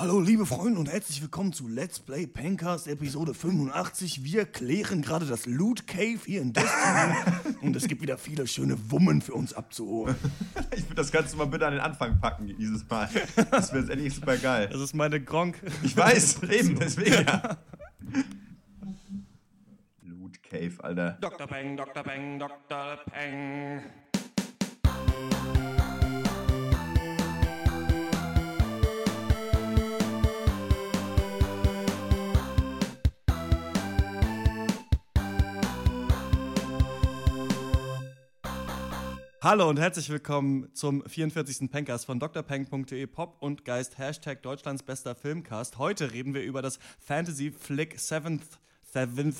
Hallo liebe Freunde und herzlich willkommen zu Let's Play Pencast Episode 85. Wir klären gerade das Loot Cave hier in Destiny und es gibt wieder viele schöne Wummen für uns abzuholen. Ich würde das Ganze mal bitte an den Anfang packen dieses Mal. Das wäre jetzt endlich super geil. Das ist meine Gronk. Ich weiß, eben, deswegen ja. Loot Cave, Alter. Dr. Peng, Dr. Peng, Dr. Peng. Hallo und herzlich willkommen zum 44. Pencast von drpeng.de Pop und Geist Hashtag Deutschlands bester Filmcast. Heute reden wir über das Fantasy Flick Seventh Seventh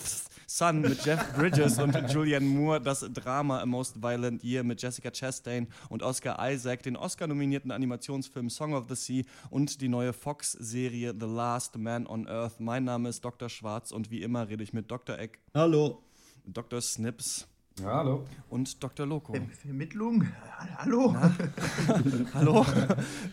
Son mit Jeff Bridges und Julianne Moore, das Drama A Most Violent Year mit Jessica Chastain und Oscar Isaac, den Oscar-nominierten Animationsfilm Song of the Sea und die neue Fox-Serie The Last Man on Earth. Mein Name ist Dr. Schwarz und wie immer rede ich mit Dr. Eck. Hallo. Dr. Snips. Ja, hallo. Und Dr. Loco. Vermittlung? Hallo? Hallo?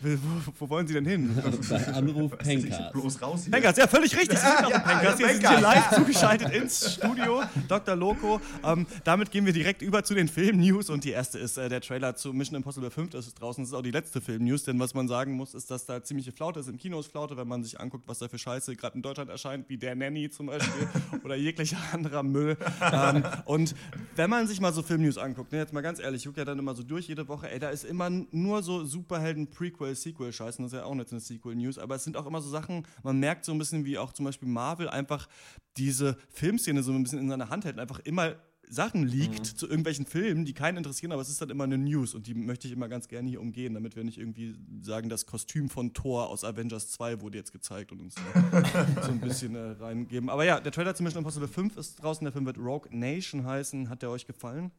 wo, wo, wollen Sie denn hin? Bei Anruf Pencast. Bloß raus hier. Pencast, ja, völlig richtig. Sie sind auf dem Pencast. ja, sind hier live zugeschaltet ins Studio. Dr. Loco. Ähm, damit gehen wir direkt über zu den Film-News. Und die erste ist äh, der Trailer zu Mission Impossible 5. Das ist draußen. Das ist auch die letzte Film-News. Denn was man sagen muss, ist, dass da ziemliche Flaute ist. Im Kino ist Flaute, wenn man sich anguckt, was da für Scheiße gerade in Deutschland erscheint, wie der Nanny zum Beispiel oder jeglicher anderer Müll. Ähm, und wenn man sich mal so Film-News anguckt, ne, jetzt mal ganz ehrlich, ich gucke ja dann immer so durch jede Woche, ey, da ist immer nur so Superhelden-Prequel, Sequel-Scheißen, das ist ja auch nicht eine Sequel-News, aber es sind auch immer so Sachen, man merkt so ein bisschen, wie auch zum Beispiel Marvel einfach diese Filmszene so ein bisschen in seiner Hand hält und einfach immer Sachen liegt zu irgendwelchen Filmen, die keinen interessieren, aber es ist dann immer eine News und die möchte ich immer ganz gerne hier umgehen, damit wir nicht irgendwie sagen, das Kostüm von Thor aus Avengers 2 wurde jetzt gezeigt und uns so ein bisschen äh, reingeben. Aber ja, der Trailer zu Mission Impossible 5 ist draußen, der Film wird Rogue Nation heißen. Hat der euch gefallen?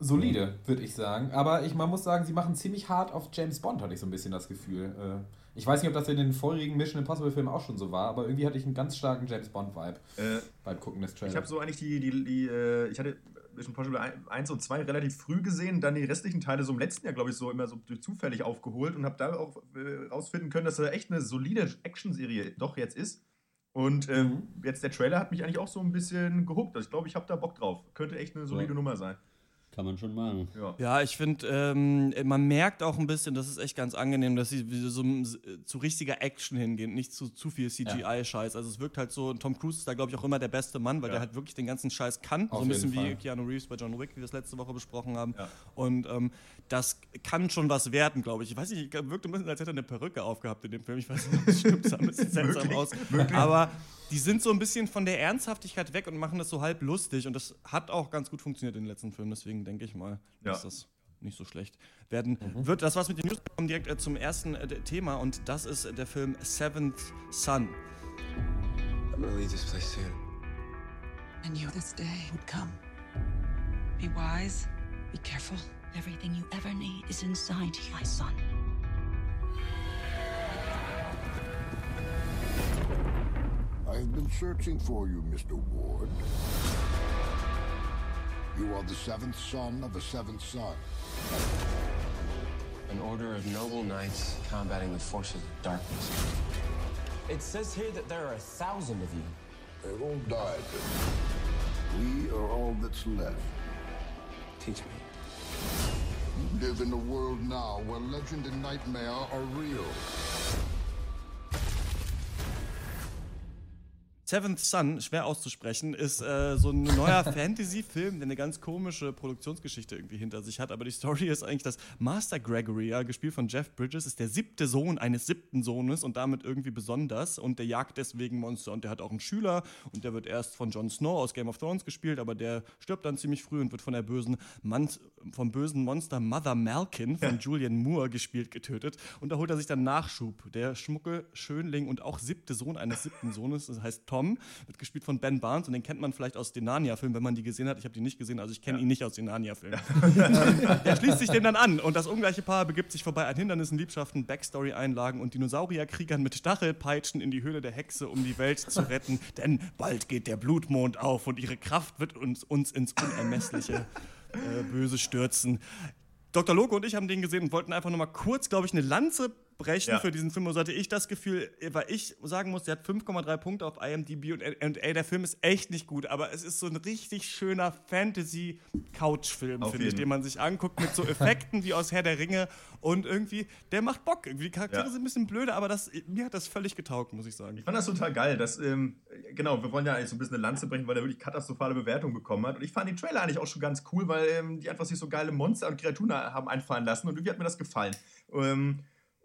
Solide, würde ich sagen. Aber ich, man muss sagen, sie machen ziemlich hart auf James Bond, hatte ich so ein bisschen das Gefühl. Äh, ich weiß nicht, ob das in den vorherigen Mission Impossible Filmen auch schon so war, aber irgendwie hatte ich einen ganz starken James Bond-Vibe Äh, beim Gucken des Trailers. ich habe so eigentlich die, die, die äh, ich hatte Mission Impossible 1 und 2 relativ früh gesehen, dann die restlichen Teile so im letzten Jahr, glaube ich, so immer so durch zufällig aufgeholt und habe da auch äh, rausfinden können, dass da echt eine solide Actionserie doch jetzt ist. Und ähm, Mhm. jetzt der Trailer hat mich eigentlich auch so ein bisschen gehuckt. Also ich glaube, ich habe da Bock drauf. Könnte echt eine solide Ja. Nummer sein. Kann man schon machen. Ja. Ja, ich finde, ähm, man merkt auch ein bisschen, das ist echt ganz angenehm, dass sie so äh, zu richtiger Action hingehen, nicht zu zu viel CGI-Scheiß. Also es wirkt halt so, Tom Cruise ist da, glaube ich, auch immer der beste Mann, weil Ja. der halt wirklich den ganzen Scheiß kann. Auf so ein bisschen jeden wie Fall. Keanu Reeves bei John Wick, wie wir es letzte Woche besprochen haben. Ja. Und ähm, das kann schon was werden, glaube ich. Ich weiß nicht, wirkt ein bisschen, als hätte er eine Perücke aufgehabt in dem Film. Ich weiß nicht, ob das stimmt, sah ein bisschen seltsam aus. Aber die sind so ein bisschen von der Ernsthaftigkeit weg und machen das so halb lustig. Und das hat auch ganz gut funktioniert in den letzten Filmen. Deswegen denke ich mal, Ja. dass das nicht so schlecht werden wird. Das war's mit den News. Wir kommen direkt äh, zum ersten äh, Thema und das ist äh, der Film Seventh Son. I'm gonna leave this place soon. I knew this day would come. Be wise, be careful. Everything you ever need is inside you, my son. I've been searching for you, Mr. Ward. You are the seventh son of a seventh son. An order of noble knights combating the forces of darkness. It says here that there are a thousand of you. They've all died. We are all that's left. Teach me. You live in a world now where legend and nightmare are real. Seventh Son, schwer auszusprechen, ist äh, so ein neuer Fantasy-Film, der eine ganz komische Produktionsgeschichte irgendwie hinter sich hat. Aber die Story ist eigentlich, dass Master Gregory, ja, gespielt von Jeff Bridges, ist der siebte Sohn eines siebten Sohnes und damit irgendwie besonders. Und der jagt deswegen Monster. Und der hat auch einen Schüler und der wird erst von Jon Snow aus Game of Thrones gespielt, aber der stirbt dann ziemlich früh und wird von der bösen Mann, vom bösen Monster Mother Malkin von Julian Moore gespielt, getötet. Und da holt er sich dann Nachschub. Der schmucke Schönling und auch siebte Sohn eines siebten Sohnes, das heißt Tom, wird gespielt von Ben Barnes und den kennt man vielleicht aus den Narnia-Filmen, wenn man die gesehen hat. Ich habe die nicht gesehen, also ich kenne ihn nicht aus den Narnia-Filmen. er schließt sich den dann an und das ungleiche Paar begibt sich vorbei an Hindernissen, Liebschaften, Backstory-Einlagen und Dinosaurierkriegern mit Stachelpeitschen in die Höhle der Hexe, um die Welt zu retten. Denn bald geht der Blutmond auf und ihre Kraft wird uns, uns ins Unermessliche äh, Böse stürzen. Dr. Loco und ich haben den gesehen und wollten einfach nur mal kurz, glaube ich, eine Lanze brechen Ja. für diesen Film. Und so hatte ich das Gefühl, weil ich sagen muss, der hat 5,3 Punkte auf IMDb und, und ey, der Film ist echt nicht gut, aber es ist so ein richtig schöner Fantasy-Couch-Film, finde ich, den man sich anguckt mit so Effekten wie aus Herr der Ringe und irgendwie, der macht Bock. Irgendwie die Charaktere Ja. sind ein bisschen blöde, aber das, mir hat das völlig getaugt, muss ich sagen. Ich fand das total geil. Dass, ähm, genau, wir wollen ja eigentlich so ein bisschen eine Lanze brechen, weil er wirklich katastrophale Bewertungen bekommen hat. Und ich fand den Trailer eigentlich auch schon ganz cool, weil ähm, die einfach sich so geile Monster und Kreaturen haben einfallen lassen. Und irgendwie hat mir das gefallen. Ähm,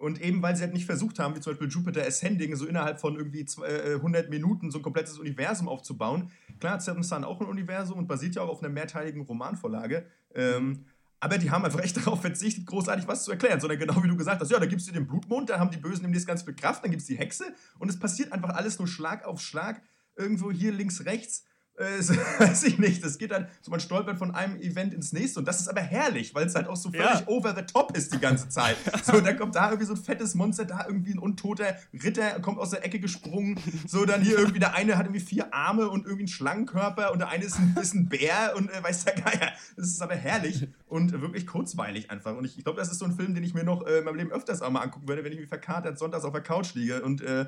und eben, weil sie halt nicht versucht haben, wie zum Beispiel Jupiter Ascending, so innerhalb von irgendwie zwei, äh, 100 Minuten so ein komplettes Universum aufzubauen. Klar Seven Sun auch ein Universum und basiert ja auch auf einer mehrteiligen Romanvorlage. Ähm, aber die haben einfach echt darauf verzichtet, großartig was zu erklären, sondern genau wie du gesagt hast, ja, da gibst du den Blutmond, da haben die Bösen demnächst ganz viel Kraft, dann gibt es die Hexe und es passiert einfach alles nur Schlag auf Schlag, irgendwo hier links, rechts. Äh, so, weiß ich nicht. Das geht dann, so man stolpert von einem Event ins nächste und das ist aber herrlich, weil es halt auch so völlig Ja. over the top ist die ganze Zeit. So, dann kommt da irgendwie so ein fettes Monster, da irgendwie ein untoter Ritter, kommt aus der Ecke gesprungen. So, dann hier irgendwie der eine hat irgendwie vier Arme und irgendwie einen Schlangenkörper und der eine ist ein, ist ein Bär und äh, weiß der Geier. Das ist aber herrlich und wirklich kurzweilig einfach. Und ich, ich glaube, das ist so ein Film, den ich mir noch äh, in meinem Leben öfters auch mal angucken würde, wenn ich wie verkatert sonntags auf der Couch liege und äh,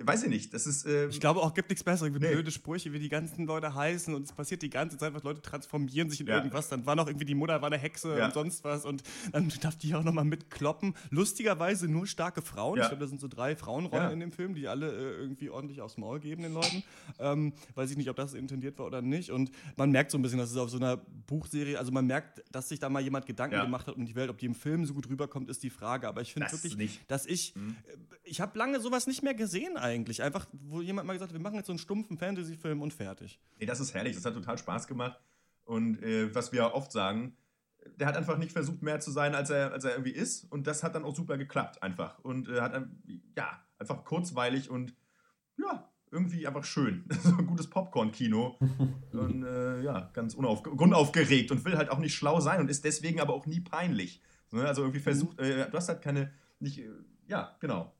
weiß ich nicht, das ist. Äh, Ich glaube auch, gibt nichts Besseres, wie Nee. blöde Sprüche, wie die ganzen Leute heißen und es passiert die ganze Zeit, was Leute transformieren sich in Ja. irgendwas. Dann war noch irgendwie die Mutter war eine Hexe Ja. und sonst was und dann darf die auch nochmal mitkloppen. Lustigerweise nur starke Frauen. Ja. Ich glaube, da sind so drei Frauenrollen in dem Film, die alle äh, irgendwie ordentlich aufs Maul geben den Leuten. Ähm, weiß ich nicht, ob das intendiert war oder nicht. Und man merkt so ein bisschen, dass es auf so einer Buchserie, also man merkt, dass sich da mal jemand Gedanken gemacht hat um die Welt. Ob die im Film so gut rüberkommt, ist die Frage. Aber ich finde Das wirklich, nicht. dass ich, äh, ich habe lange sowas nicht mehr gesehen eigentlich. Einfach, wo jemand mal gesagt hat, wir machen jetzt so einen stumpfen Fantasy-Film und fertig. Nee, das ist herrlich, das hat total Spaß gemacht. Und äh, was wir oft sagen, der hat einfach nicht versucht, mehr zu sein, als er, als er irgendwie ist. Und das hat dann auch super geklappt, einfach. Und äh, hat, ja, einfach kurzweilig und ja, irgendwie einfach schön. so ein gutes Popcorn-Kino. und äh, ja, ganz unauf, unaufgeregt und will halt auch nicht schlau sein und ist deswegen aber auch nie peinlich. Ne? Also irgendwie versucht, äh, du hast halt keine, nicht, äh, ja, genau.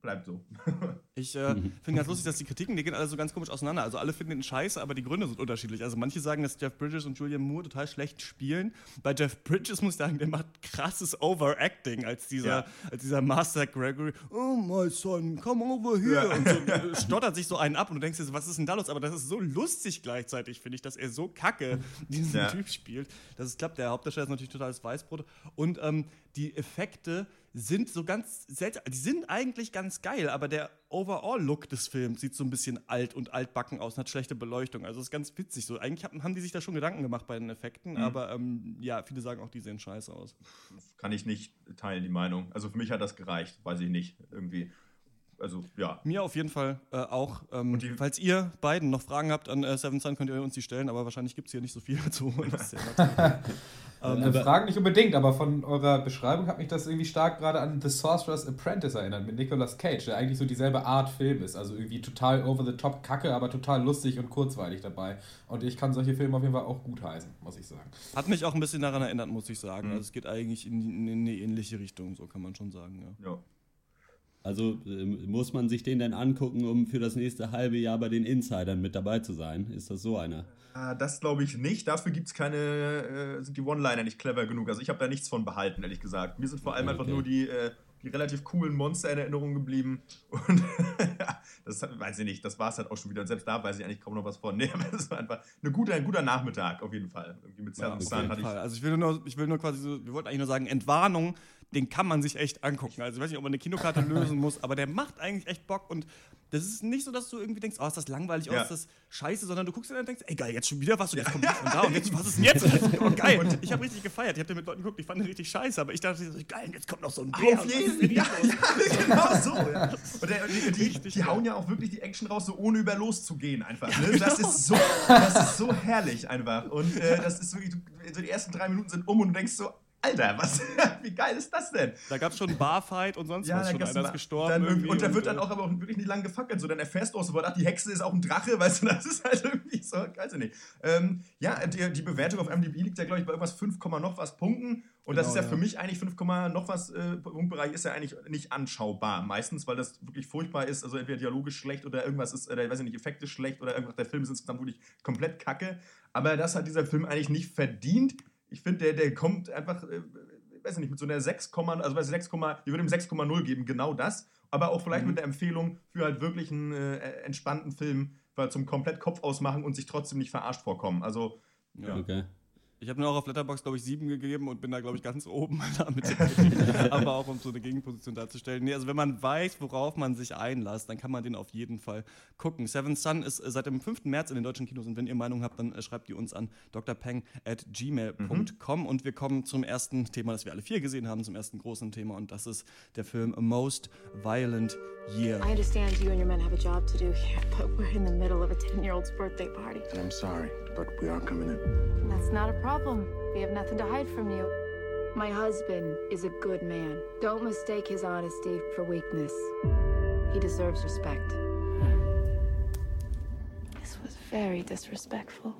Bleibt so. Ich äh, finde ganz lustig, dass die Kritiken, die gehen alle so ganz komisch auseinander. Also alle finden ihn scheiße, aber die Gründe sind unterschiedlich. Also manche sagen, dass Jeff Bridges und Julian Moore total schlecht spielen. Bei Jeff Bridges muss ich sagen, der macht krasses Overacting als dieser, Ja. als dieser Master Gregory. Oh my son, come over here. Ja. Und so stottert sich so einen ab und du denkst dir so, was ist denn da los? Aber das ist so lustig gleichzeitig, finde ich, dass er so kacke diesen Ja. Typ spielt. Das ist klappt. Der Hauptdarsteller ist natürlich totales Weißbrot. Und ähm, die Effekte sind so ganz seltsam. Die sind eigentlich ganz geil, aber der Overall-Look des Films sieht so ein bisschen alt und altbacken aus und hat schlechte Beleuchtung. Also ist ganz witzig. So, eigentlich haben, die sich da schon Gedanken gemacht bei den Effekten, aber ähm, ja, viele sagen auch, die sehen scheiße aus. Kann ich nicht teilen, die Meinung. Also für mich hat das gereicht, weiß ich nicht. Irgendwie. Also, ja. Mir auf jeden Fall äh, auch. Ähm, die- falls ihr beiden noch Fragen habt an äh, Seven Sun, könnt ihr uns die stellen, aber wahrscheinlich gibt es hier nicht so viel zu holen. Ja natürlich- Äh, Fragen nicht unbedingt, aber von eurer Beschreibung hat mich das irgendwie stark gerade an The Sorcerer's Apprentice erinnert mit Nicolas Cage, der eigentlich so dieselbe Art Film ist. Also irgendwie total over the top Kacke, aber total lustig und kurzweilig dabei. Und ich kann solche Filme auf jeden Fall auch gut heißen, muss ich sagen. Hat mich auch ein bisschen daran erinnert, muss ich sagen. Also es geht eigentlich in, in eine ähnliche Richtung, so kann man schon sagen. Ja. ja. Also ähm, muss man sich den denn angucken, um für das nächste halbe Jahr bei den Insidern mit dabei zu sein? Ist das so einer? Ah, Das glaube ich nicht. Dafür gibt's keine, äh, sind die One-Liner nicht clever genug. Also ich habe da nichts von behalten, ehrlich gesagt. Mir sind vor allem Okay, einfach okay. nur die, äh, die relativ coolen Monster in Erinnerung geblieben. Und das weiß ich nicht, das war es halt auch schon wieder. Und selbst da weiß ich eigentlich kaum noch was von. Nee, aber das war einfach eine gute, ein guter Nachmittag auf jeden Fall. Irgendwie mit Ja. Fall. Also ich will nur, ich will nur quasi so, wir wollten eigentlich nur sagen, Entwarnung, den kann man sich echt angucken. Also ich weiß nicht, ob man eine Kinokarte lösen muss, aber der macht eigentlich echt Bock und das ist nicht so, dass du irgendwie denkst, oh, ist das langweilig, oh, Ja. ist das scheiße, sondern du guckst dir dann und denkst, ey geil, jetzt schon wieder was und jetzt kommt das von da und jetzt, was ist denn jetzt? Und oh, geil. Und ich habe richtig gefeiert. Ich habe den mit Leuten geguckt, ich fand den richtig scheiße, aber ich dachte, so, geil, jetzt kommt noch so ein Bär. Auf und jeden Ja, ja, genau so. Ja. Und der, die, die, Richtig die geil. hauen ja auch wirklich die Action raus, so ohne über loszugehen einfach. Ne? Das, ist so, das ist so herrlich einfach. Und äh, das ist wirklich, so die ersten drei Minuten sind um und du denkst so, Alter, was, wie geil ist das denn? Da gab es schon einen Barfight und sonst was schon. Einer ist gestorben. Dann irgendwie und da wird äh, dann auch aber auch wirklich nicht lang gefackelt. So, dann erfährst du auch sofort, ach, die Hexe ist auch ein Drache, weißt du, das ist halt irgendwie so, weiß ich nicht. Ähm, ja, die, die Bewertung auf MDB liegt ja, glaube ich, bei irgendwas 5, noch was Punkten. Und das Genau, ist ja, ja. für mich eigentlich 5, noch was äh, Punktbereich ist ja eigentlich nicht anschaubar. Meistens, weil das wirklich furchtbar ist. Also entweder dialogisch schlecht oder irgendwas ist, oder weiß ich nicht, Effekte schlecht oder irgendwas, der Film ist insgesamt wirklich komplett kacke. Aber das hat dieser Film eigentlich nicht verdient. Ich finde, der, der kommt einfach. Äh, weiß ich nicht, mit so einer 6, also bei 6, ich würde ihm 6,0 geben, genau das. Aber auch vielleicht Mhm. mit der Empfehlung für halt wirklich einen äh, entspannten Film, weil zum komplett Kopf ausmachen und sich trotzdem nicht verarscht vorkommen. Also, ja. Okay. Ich habe mir auch auf Letterbox glaube ich, sieben gegeben und bin da, glaube ich, ganz oben damit. Aber auch um so eine Gegenposition darzustellen. Nee, also wenn man weiß, worauf man sich einlässt, dann kann man den auf jeden Fall gucken. Seven Sun ist äh, seit dem 5. März in den deutschen Kinos und wenn ihr Meinung habt, dann äh, schreibt die uns an drpeng at gmail.com und wir kommen zum ersten Thema, das wir alle vier gesehen haben, zum ersten großen Thema und das ist der Film A Most Violent Year. I understand you and your men have a job to do here, but we're in the middle of a 10 year old's birthday party. I'm sorry, but we are coming in. That's not a problem. We have nothing to hide from you. My husband is a good man. Don't mistake his honesty for weakness. He deserves respect. This was very disrespectful.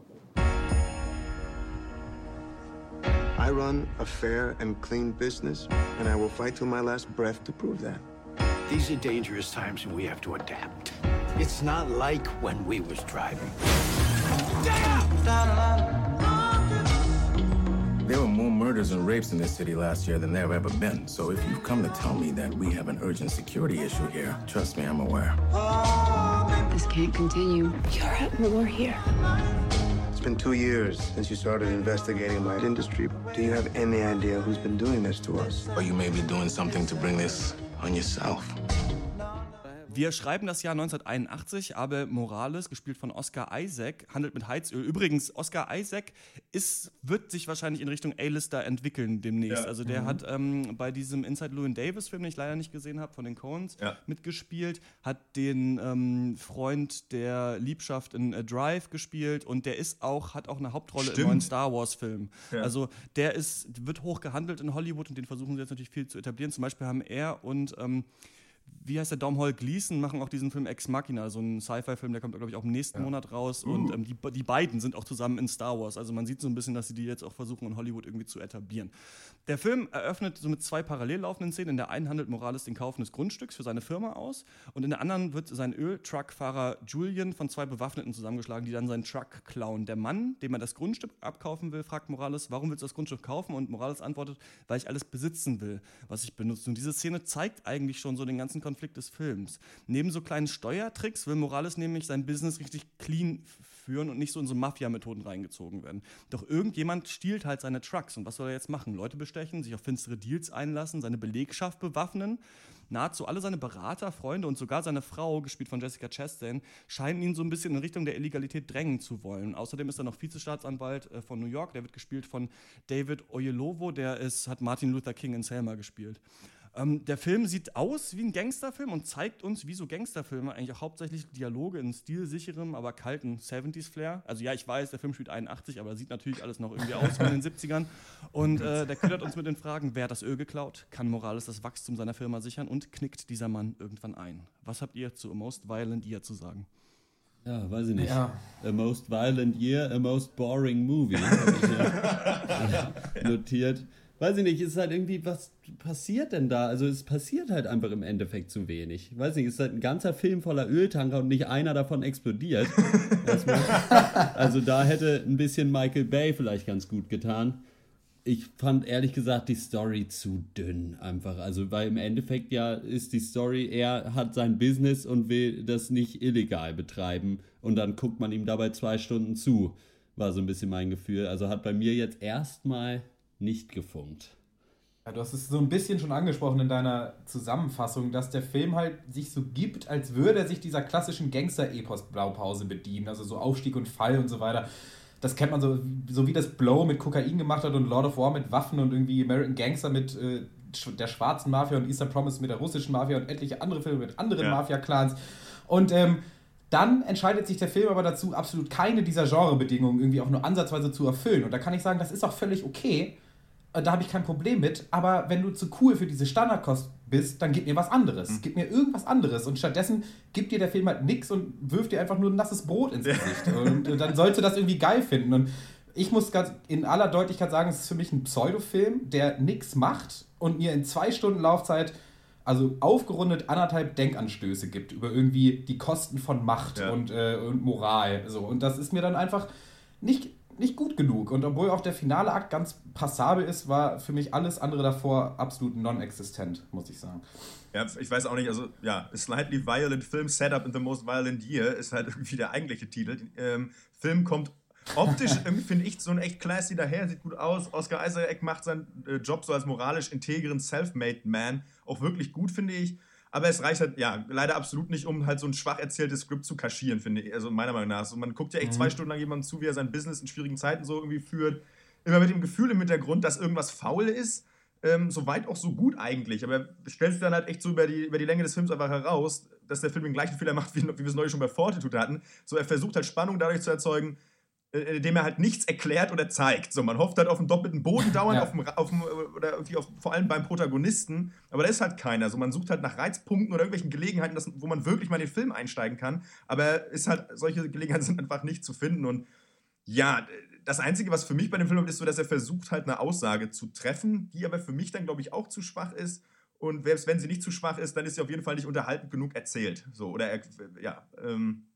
I run a fair and clean business, and I will fight to my last breath to prove that. These are dangerous times and we have to adapt. It's not like when we was driving. There were more murders and rapes in this city last year than there have ever been. So if you've come to tell me that we have an urgent security issue here, trust me, I'm aware. This can't continue. You're at war here. It's been two years since you started investigating my industry. Do you have any idea who's been doing this to us? Or you may be doing something to bring this on yourself. Wir schreiben das Jahr 1981. Abel Morales, gespielt von Oscar Isaac, handelt mit Heizöl. Übrigens, Oscar Isaac ist, wird sich wahrscheinlich in Richtung A-Lister entwickeln demnächst. Ja. Also der Mhm. hat ähm, bei diesem Inside Llewyn Davis-Film, den ich leider nicht gesehen habe, von den Coens, Ja. mitgespielt, hat den ähm, Freund der Liebschaft in äh, Drive gespielt und der ist auch, hat auch eine Hauptrolle Stimmt. im neuen Star Wars-Film. Ja. Also der ist, wird hoch gehandelt in Hollywood und den versuchen sie jetzt natürlich viel zu etablieren. Zum Beispiel haben er und ähm, wie heißt der Domhnall Gleeson, machen auch diesen Film Ex Machina, so ein Sci-Fi-Film, der kommt, glaube ich, auch im nächsten Monat raus. Uh. Und ähm, die, die beiden sind auch zusammen in Star Wars. Also man sieht so ein bisschen, dass sie die jetzt auch versuchen, in Hollywood irgendwie zu etablieren. Der Film eröffnet so mit zwei parallel laufenden Szenen. In der einen handelt Morales den Kauf eines Grundstücks für seine Firma aus. Und in der anderen wird sein Öltruckfahrer Julian von zwei Bewaffneten zusammengeschlagen, die dann seinen Truck klauen. Der Mann, dem er das Grundstück abkaufen will, fragt Morales, warum willst du das Grundstück kaufen? Und Morales antwortet, weil ich alles besitzen will, was ich benutze. Und diese Szene zeigt eigentlich schon so den ganzen Konflikt des Films. Neben so kleinen Steuertricks will Morales nämlich sein Business richtig clean führen und nicht so in so Mafia-Methoden reingezogen werden. Doch irgendjemand stiehlt halt seine Trucks. Und was soll er jetzt machen? Leute bestechen, sich auf finstere Deals einlassen, seine Belegschaft bewaffnen. Nahezu alle seine Berater, Freunde und sogar seine Frau, gespielt von Jessica Chastain, scheinen ihn so ein bisschen in Richtung der Illegalität drängen zu wollen. Außerdem ist er noch Vizestaatsanwalt äh, von New York. Der wird gespielt von David Oyelowo. Der ist, hat Martin Luther King in Selma gespielt. Ähm, der Film sieht aus wie ein Gangsterfilm und zeigt uns, wie so Gangsterfilme eigentlich auch hauptsächlich Dialoge in stilsicherem, aber kalten 70s-Flair. Also ja, ich weiß, der Film spielt 81, aber sieht natürlich alles noch irgendwie aus wie in den 70ern. Und äh, der ködert uns mit den Fragen, wer hat das Öl geklaut? Kann Morales das Wachstum seiner Firma sichern? Und knickt dieser Mann irgendwann ein? Was habt ihr zu A Most Violent Year zu sagen? Ja, weiß ich nicht. Ja. A most violent year, a most boring movie. hab ich hier notiert. Weiß ich nicht, ist halt irgendwie, was passiert denn da? Also es passiert halt einfach im Endeffekt zu wenig. Weiß nicht, es ist halt ein ganzer Film voller Öltanker und nicht einer davon explodiert. Also da hätte ein bisschen Michael Bay vielleicht ganz gut getan. Ich fand ehrlich gesagt die Story zu dünn einfach. Also, weil im Endeffekt ja ist die Story, er hat sein Business und will das nicht illegal betreiben. Und dann guckt man ihm dabei zwei Stunden zu. War so ein bisschen mein Gefühl. Also hat bei mir jetzt erstmal nicht gefunkt. Ja, du hast es so ein bisschen schon angesprochen in deiner Zusammenfassung, dass der Film halt sich so gibt, als würde er sich dieser klassischen Gangster-Epos-Blaupause bedienen. Also so Aufstieg und Fall und so weiter. Das kennt man so, so wie das Blow mit Kokain gemacht hat und Lord of War mit Waffen und irgendwie American Gangster mit äh, der schwarzen Mafia und Eastern Promise mit der russischen Mafia und etliche andere Filme mit anderen Ja. Mafia-Clans. Und ähm, dann entscheidet sich der Film aber dazu, absolut keine dieser Genrebedingungen irgendwie auch nur ansatzweise zu erfüllen. Und da kann ich sagen, das ist auch völlig okay. Äh, Da habe ich kein Problem mit. Aber wenn du zu cool für diese Standardkost bist, dann gib mir was anderes. Gib mir irgendwas anderes. Und stattdessen gibt dir der Film halt nichts und wirft dir einfach nur ein nasses Brot ins Gesicht. Und äh, dann sollst du das irgendwie geil finden. Und ich muss ganz in aller Deutlichkeit sagen, es ist für mich ein Pseudofilm, der nichts macht und mir in zwei Stunden Laufzeit also aufgerundet anderthalb Denkanstöße gibt über irgendwie die Kosten von Macht Ja. und, äh, und Moral. So. Und das ist mir dann einfach nicht, nicht gut genug. Und obwohl auch der finale Akt ganz passabel ist, war für mich alles andere davor absolut non-existent, muss ich sagen. Ja, ich weiß auch nicht, also ja, Slightly Violent Film Setup in the Most Violent Year ist halt irgendwie der eigentliche Titel. Ähm, Film kommt optisch, irgendwie finde ich, so ein echt classy daher, sieht gut aus. Oscar Isaac macht seinen äh, Job so als moralisch integren Self-Made Man auch wirklich gut, finde ich. Aber es reicht halt, ja, leider absolut nicht, um halt so ein schwach erzähltes Skript zu kaschieren, finde ich. Also meiner Meinung nach. So, man guckt ja echt mhm. zwei Stunden lang jemandem zu, wie er sein Business in schwierigen Zeiten so irgendwie führt. Immer mit dem Gefühl im Hintergrund, dass irgendwas faul ist. Ähm, so weit auch so gut eigentlich. Aber stellt sich dann halt echt so über die, über die Länge des Films einfach heraus, dass der Film den gleichen Fehler macht, wie, wie wir es neulich schon bei Fortitude hatten. So, er versucht halt Spannung dadurch zu erzeugen, indem er halt nichts erklärt oder zeigt. So, man hofft halt auf einen doppelten Boden dauernd, ja. auf, dem, auf dem, oder irgendwie auf, vor allem beim Protagonisten, aber da ist halt keiner. Also man sucht halt nach Reizpunkten oder irgendwelchen Gelegenheiten, das, wo man wirklich mal in den Film einsteigen kann, aber ist halt, solche Gelegenheiten sind einfach nicht zu finden und ja, das Einzige, was für mich bei dem Film ist, so, dass er versucht halt eine Aussage zu treffen, die aber für mich dann, glaube ich, auch zu schwach ist. Und selbst wenn sie nicht zu schwach ist, dann ist sie auf jeden Fall nicht unterhaltend genug erzählt. So, oder, ja, ähm,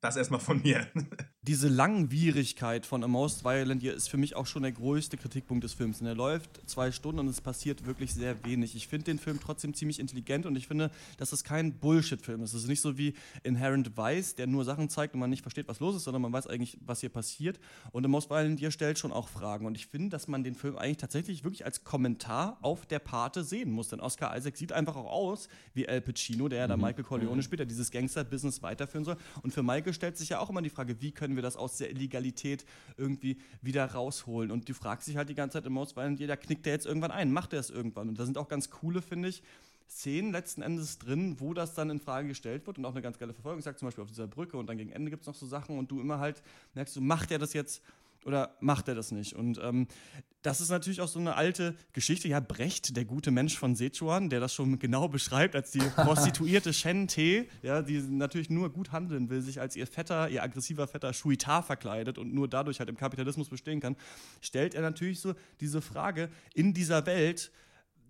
das erstmal von mir. Diese Langwierigkeit von A Most Violent Year ist für mich auch schon der größte Kritikpunkt des Films. Und er läuft zwei Stunden und es passiert wirklich sehr wenig. Ich finde den Film trotzdem ziemlich intelligent und ich finde, dass es kein Bullshit-Film ist. Es ist nicht so wie Inherent Vice, der nur Sachen zeigt und man nicht versteht, was los ist, sondern man weiß eigentlich, was hier passiert. Und A Most Violent Year stellt schon auch Fragen. Und ich finde, dass man den Film eigentlich tatsächlich wirklich als Kommentar auf der Pate sehen muss. Denn Oscar Isaac sieht einfach auch aus wie Al Pacino, der ja da mhm. Michael Corleone mhm. spielt, der dieses Gangster-Business weiterführen soll. Und für Michael stellt sich ja auch immer die Frage, wie können wir das aus der Illegalität irgendwie wieder rausholen? Und du fragst dich halt die ganze Zeit im Most Violent jeder knickt der jetzt irgendwann ein, macht er es irgendwann? Und da sind auch ganz coole, finde ich, Szenen letzten Endes drin, wo das dann in Frage gestellt wird und auch eine ganz geile Verfolgung sagt, zum Beispiel auf dieser Brücke und dann gegen Ende gibt es noch so Sachen und du immer halt merkst, du macht er das jetzt oder macht er das nicht? Und ähm, das ist natürlich auch so eine alte Geschichte. Ja, Brecht, der gute Mensch von Sichuan, der das schon genau beschreibt als die prostituierte Shen Te, ja, die natürlich nur gut handeln will, sich als ihr Vetter, ihr aggressiver Vetter Shuita verkleidet und nur dadurch halt im Kapitalismus bestehen kann, stellt er natürlich so diese Frage in dieser Welt,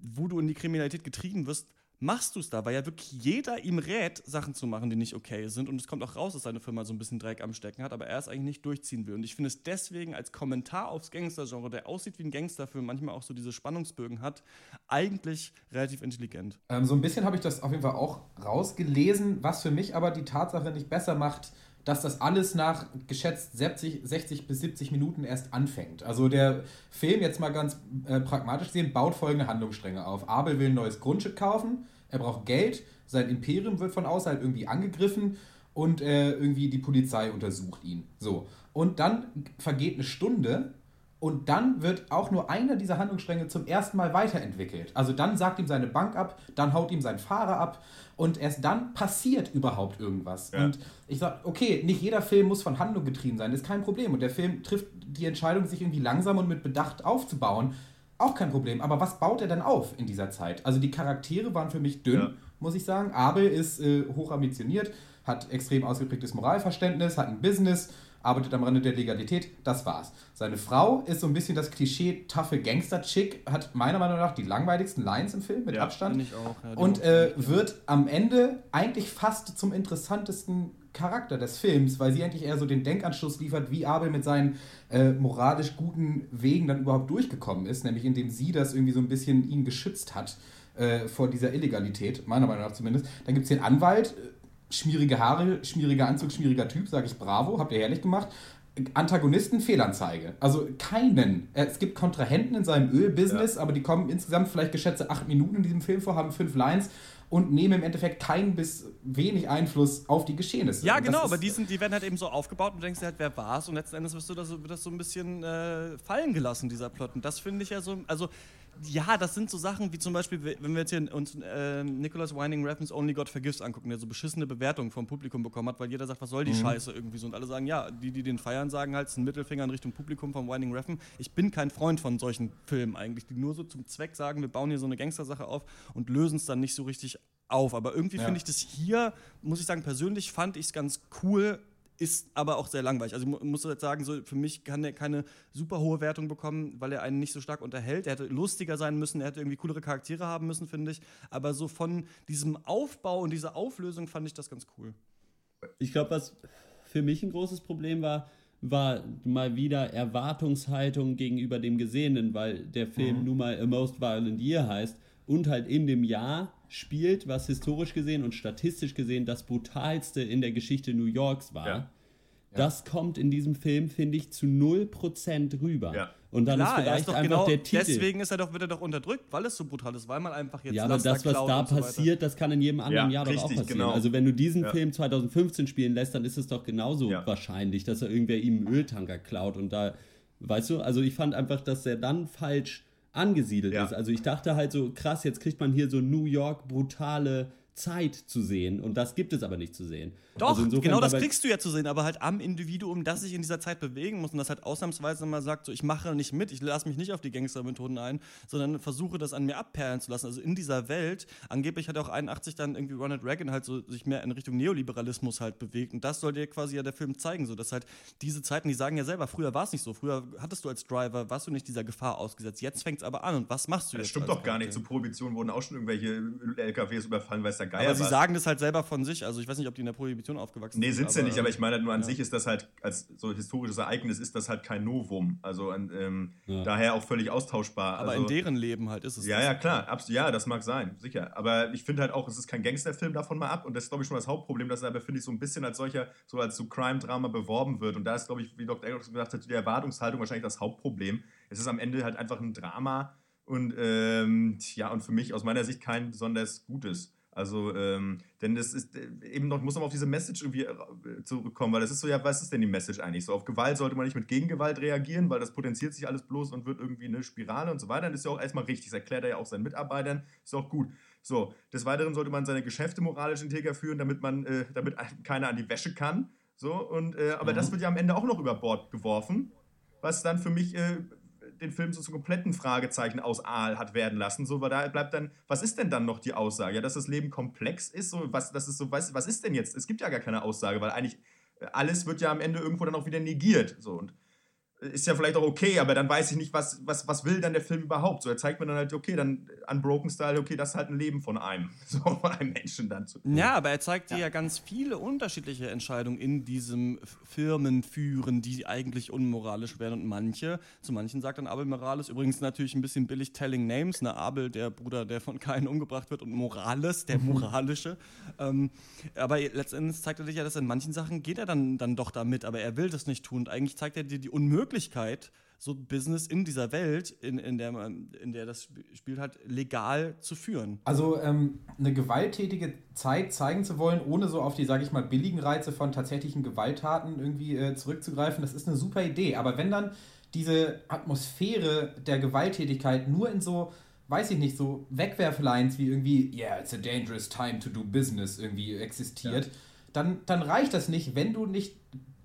wo du in die Kriminalität getrieben wirst, machst du es da, weil ja wirklich jeder ihm rät, Sachen zu machen, die nicht okay sind. Und es kommt auch raus, dass seine Firma so ein bisschen Dreck am Stecken hat, aber er es eigentlich nicht durchziehen will. Und ich finde es deswegen als Kommentar aufs Gangster-Genre, der aussieht wie ein Gangsterfilm, manchmal auch so diese Spannungsbögen hat, eigentlich relativ intelligent. Ähm, so ein bisschen habe ich das auf jeden Fall auch rausgelesen, was für mich aber die Tatsache nicht besser macht, dass das alles nach geschätzt 70, 60 bis 70 Minuten erst anfängt. Also der Film, jetzt mal ganz äh, pragmatisch sehen, baut folgende Handlungsstränge auf. Abel will ein neues Grundstück kaufen, er braucht Geld, sein Imperium wird von außerhalb irgendwie angegriffen und äh, irgendwie die Polizei untersucht ihn. So. Und dann vergeht eine Stunde und dann wird auch nur einer dieser Handlungsstränge zum ersten Mal weiterentwickelt. Also dann sagt ihm seine Bank ab, dann haut ihm sein Fahrer ab und erst dann passiert überhaupt irgendwas. Ja. Und ich sage, okay, nicht jeder Film muss von Handlung getrieben sein, ist kein Problem. Und der Film trifft die Entscheidung, sich irgendwie langsam und mit Bedacht aufzubauen, auch kein Problem. Aber was baut er denn auf in dieser Zeit? Also die Charaktere waren für mich dünn, ja. muss ich sagen. Abel ist äh, hoch ambitioniert, hat extrem ausgeprägtes Moralverständnis, hat ein Business arbeitet am Rande der Legalität, das war's. Seine Frau ist so ein bisschen das Klischee taffe Gangster-Chick, hat meiner Meinung nach die langweiligsten Lines im Film mit ja, Abstand. Ich auch, ja, und äh, wird am Ende eigentlich fast zum interessantesten Charakter des Films, weil sie endlich eher so den Denkanschluss liefert, wie Abel mit seinen äh, moralisch guten Wegen dann überhaupt durchgekommen ist, nämlich indem sie das irgendwie so ein bisschen ihn geschützt hat äh, vor dieser Illegalität, meiner Meinung nach zumindest. Dann gibt es den Anwalt, schmierige Haare, schmieriger Anzug, schmieriger Typ, sage ich bravo, habt ihr herrlich gemacht. Antagonisten Fehlanzeige. Also keinen. Es gibt Kontrahenten in seinem Ölbusiness, ja. aber die kommen insgesamt vielleicht geschätzte acht Minuten in diesem Film vor, haben fünf Lines und nehmen im Endeffekt keinen bis wenig Einfluss auf die Geschehnisse. Ja, genau, aber die, sind, die werden halt eben so aufgebaut und du denkst dir halt, wer war's? Und letzten Endes wirst du das, wird das so ein bisschen äh, fallen gelassen, dieser Plot. Und das finde ich ja so, also ja, das sind so Sachen wie zum Beispiel, wenn wir jetzt hier uns äh, Nicholas Winding Refn's Only God Forgives angucken, der so beschissene Bewertungen vom Publikum bekommen hat, weil jeder sagt, was soll die mhm. Scheiße irgendwie so. Und alle sagen, ja, die, die den feiern, sagen halt, es ist ein Mittelfinger in Richtung Publikum von Winding Refn. Ich bin kein Freund von solchen Filmen eigentlich, die nur so zum Zweck sagen, wir bauen hier so eine Gangstersache auf und lösen es dann nicht so richtig auf. Aber irgendwie ja. finde ich das hier, muss ich sagen, persönlich fand ich es ganz cool, ist aber auch sehr langweilig. Also ich muss jetzt sagen, so für mich kann er keine super hohe Wertung bekommen, weil er einen nicht so stark unterhält. Er hätte lustiger sein müssen, er hätte irgendwie coolere Charaktere haben müssen, finde ich. Aber so von diesem Aufbau und dieser Auflösung fand ich das ganz cool. Ich glaube, was für mich ein großes Problem war, war mal wieder Erwartungshaltung gegenüber dem Gesehenen, weil der Film Mhm. nun mal A Most Violent Year heißt und halt in dem Jahr spielt, was historisch gesehen und statistisch gesehen das brutalste in der Geschichte New Yorks war. Das kommt in diesem Film, finde ich, zu 0% rüber. Und dann Klar, ist er vielleicht ist doch einfach genau, der Titel. deswegen ist er doch, wird er doch unterdrückt, weil es so brutal ist, weil man einfach jetzt Ja, aber Laster das, was da so weiter. passiert, das kann in jedem anderen Ja, Jahr doch auch richtig, passieren. genau. Also wenn du diesen Ja. Film 2015 spielen lässt, dann ist es doch genauso wahrscheinlich, dass er irgendwer ihm einen Öltanker klaut und da, weißt du, also ich fand einfach, dass er dann falsch angesiedelt ist. Also ich dachte halt so, krass, jetzt kriegt man hier so New York brutale Zeit zu sehen und das gibt es aber nicht zu sehen. Doch, Also insofern genau das kriegst du ja zu sehen, aber halt am Individuum, das sich in dieser Zeit bewegen muss und das halt ausnahmsweise mal sagt, so ich mache nicht mit, ich lasse mich nicht auf die Gangstermethoden ein, sondern versuche das an mir abperlen zu lassen. Also in dieser Welt, angeblich hat auch 81 dann irgendwie Ronald Reagan halt so sich mehr in Richtung Neoliberalismus halt bewegt und das soll dir quasi ja der Film zeigen, so dass halt diese Zeiten, die sagen ja selber, früher war es nicht so, früher hattest du als Driver, warst du nicht dieser Gefahr ausgesetzt, jetzt fängt es aber an und was machst du Das jetzt? stimmt als doch gar nicht. Charakter? Zu Prohibition wurden auch schon irgendwelche LKWs überfallen, weiß der Geier Aber sie was. sagen das halt selber von sich, also ich weiß nicht, ob die in der Prohibition aufgewachsen Nee, sind. sind sie nicht, aber ich meine halt nur an ja. sich ist das halt, als so historisches Ereignis ist das halt kein Novum. Also ähm, Ja. daher auch völlig austauschbar. Aber also, in deren Leben halt ist es Ja, das. ja, klar, absolut, ja, das mag sein, sicher. Aber ich finde halt auch, es ist kein Gangsterfilm davon mal ab und das ist, glaube ich, schon das Hauptproblem, dass er aber, finde ich, so ein bisschen als solcher, so als so Crime-Drama beworben wird. Und da ist, glaube ich, wie Dr. Eggers gesagt hat, die Erwartungshaltung wahrscheinlich das Hauptproblem. Es ist am Ende halt einfach ein Drama und ähm, ja, und für mich aus meiner Sicht kein besonders gutes. Also, ähm, denn das ist äh, eben noch, muss man auf diese Message irgendwie äh, zurückkommen, weil das ist so, ja, was ist denn die Message eigentlich? So, auf Gewalt sollte man nicht mit Gegengewalt reagieren, weil das potenziert sich alles bloß und wird irgendwie eine Spirale und so weiter. Das ist ja auch erstmal richtig, das erklärt er ja auch seinen Mitarbeitern, ist auch gut. So, des Weiteren sollte man seine Geschäfte moralisch integer führen, damit man, äh, damit keiner an die Wäsche kann. So, und, äh, aber Mhm. das wird ja am Ende auch noch über Bord geworfen, was dann für mich äh, den Film so zum kompletten Fragezeichen aus Aal hat werden lassen. So, weil da bleibt dann, was ist denn dann noch die Aussage? Ja, dass das Leben komplex ist, so, was, das ist so, was, was ist denn jetzt? Es gibt ja gar keine Aussage, weil eigentlich äh, alles wird ja am Ende irgendwo dann auch wieder negiert. So, und ist ja vielleicht auch okay, aber dann weiß ich nicht, was, was, was will dann der Film überhaupt? So, er zeigt mir dann halt, okay, dann Unbroken Style, okay, das ist halt ein Leben von einem, so von einem Menschen dann zu Ja, aber er zeigt dir ja. ganz viele unterschiedliche Entscheidungen in diesem F- Firmenführen, die eigentlich unmoralisch wären. Und manche, zu manchen sagt dann Abel Morales, übrigens natürlich ein bisschen billig Telling Names, ne? Abel, der Bruder, der von Kain umgebracht wird, und Morales, der moralische. ähm, aber letztendlich zeigt er dir ja, dass in manchen Sachen geht er dann, dann doch damit, aber er will das nicht tun. Und eigentlich zeigt er dir die Unmöglichkeit, so Business in dieser Welt, in, in, der, man, in der das Sp- Spiel halt legal zu führen. Also ähm, eine gewalttätige Zeit zeigen zu wollen, ohne so auf die, sage ich mal, billigen Reize von tatsächlichen Gewalttaten irgendwie äh, zurückzugreifen, das ist eine super Idee. Aber wenn dann diese Atmosphäre der Gewalttätigkeit nur in so, weiß ich nicht, so Wegwerflines wie irgendwie, yeah, it's a dangerous time to do business irgendwie existiert, dann, dann reicht das nicht, wenn du nicht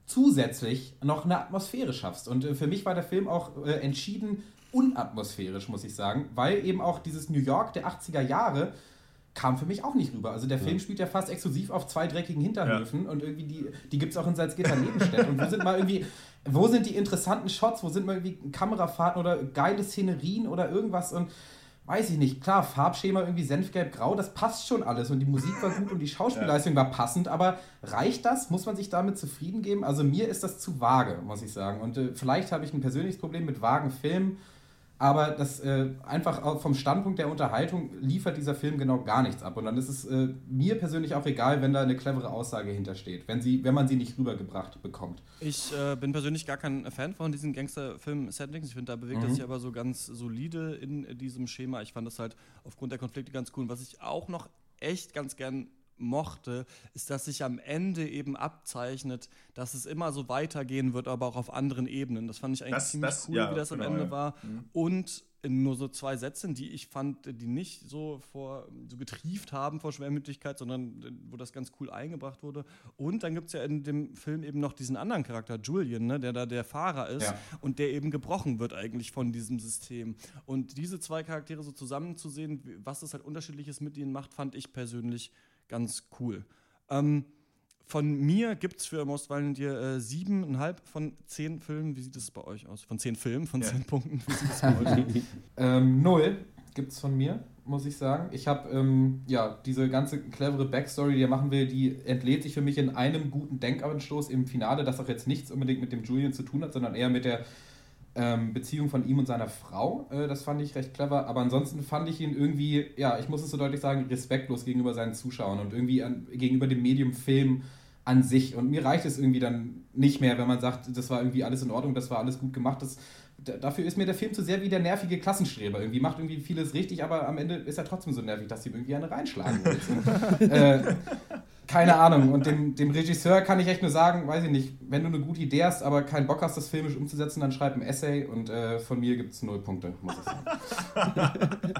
zusätzlich noch eine Atmosphäre schaffst. Und äh, für mich war der Film auch äh, entschieden unatmosphärisch, muss ich sagen, weil eben auch dieses New York der 80er Jahre kam für mich auch nicht rüber. Also der Film spielt ja fast exklusiv auf zwei dreckigen Hinterhöfen und irgendwie die, die gibt es auch in Salzgitter Nebenstädten. Und wo sind mal irgendwie, wo sind die interessanten Shots, wo sind mal irgendwie Kamerafahrten oder geile Szenerien oder irgendwas und weiß ich nicht, klar, Farbschema irgendwie senfgelb-grau, das passt schon alles und die Musik war gut und die Schauspielleistung war passend, aber reicht das? Muss man sich damit zufrieden geben? Also mir ist das zu vage, muss ich sagen. Und äh, vielleicht habe ich ein persönliches Problem mit vagen Filmen, aber das äh, einfach auch vom Standpunkt der Unterhaltung liefert dieser Film genau gar nichts ab. Und dann ist es äh, mir persönlich auch egal, wenn da eine clevere Aussage hintersteht, wenn, sie, wenn man sie nicht rübergebracht bekommt. Ich äh, bin persönlich gar kein Fan von diesen Gangsterfilm-Settings. Ich finde, da bewegt er Mhm. sich aber so ganz solide in diesem Schema. Ich fand das halt aufgrund der Konflikte ganz cool. Und was ich auch noch echt ganz gern mochte, ist, dass sich am Ende eben abzeichnet, dass es immer so weitergehen wird, aber auch auf anderen Ebenen. Das fand ich eigentlich Das- ziemlich das- cool, ja, wie das am genau, Ende ja. war. Mhm. Und in nur so zwei Sätzen, die ich fand, die nicht so vor so getrieft haben vor Schwermütigkeit, sondern äh, wo das ganz cool eingebracht wurde. Und dann gibt es ja in dem Film eben noch diesen anderen Charakter, Julian, ne, der da der Fahrer ist Ja. und der eben gebrochen wird eigentlich von diesem System. Und diese zwei Charaktere so zusammenzusehen, was das halt unterschiedliches mit ihnen macht, fand ich persönlich ganz cool. Ähm, von mir gibt es für Most Violent Year äh, siebeneinhalb von zehn Filmen. Wie sieht es bei euch aus? Von zehn Filmen, von Ja. zehn Punkten. Wie sieht es bei euch aus? ähm, null gibt's von mir. muss ich sagen. Ich habe, ähm, ja, diese ganze clevere Backstory, die er machen will, die entlädt sich für mich in einem guten Denkanstoß im Finale, das auch jetzt nichts unbedingt mit dem Julian zu tun hat, sondern eher mit der ähm, Beziehung von ihm und seiner Frau. Äh, das fand ich recht clever. Aber ansonsten fand ich ihn irgendwie, ja, ich muss es so deutlich sagen, respektlos gegenüber seinen Zuschauern und irgendwie an, gegenüber dem Medium Film an sich. Und mir reicht es irgendwie dann nicht mehr, wenn man sagt, das war irgendwie alles in Ordnung, das war alles gut gemacht. Das, dafür ist mir der Film zu sehr wie der nervige Klassenstreber. Irgendwie macht irgendwie vieles richtig, aber am Ende ist er trotzdem so nervig, dass sie ihm irgendwie eine reinschlagen wollen. äh, keine Ahnung. Und dem, dem Regisseur kann ich echt nur sagen, weiß ich nicht, wenn du eine gute Idee hast, aber keinen Bock hast, das filmisch umzusetzen, dann schreib ein Essay und äh, von mir gibt es null Punkte, muss ich sagen.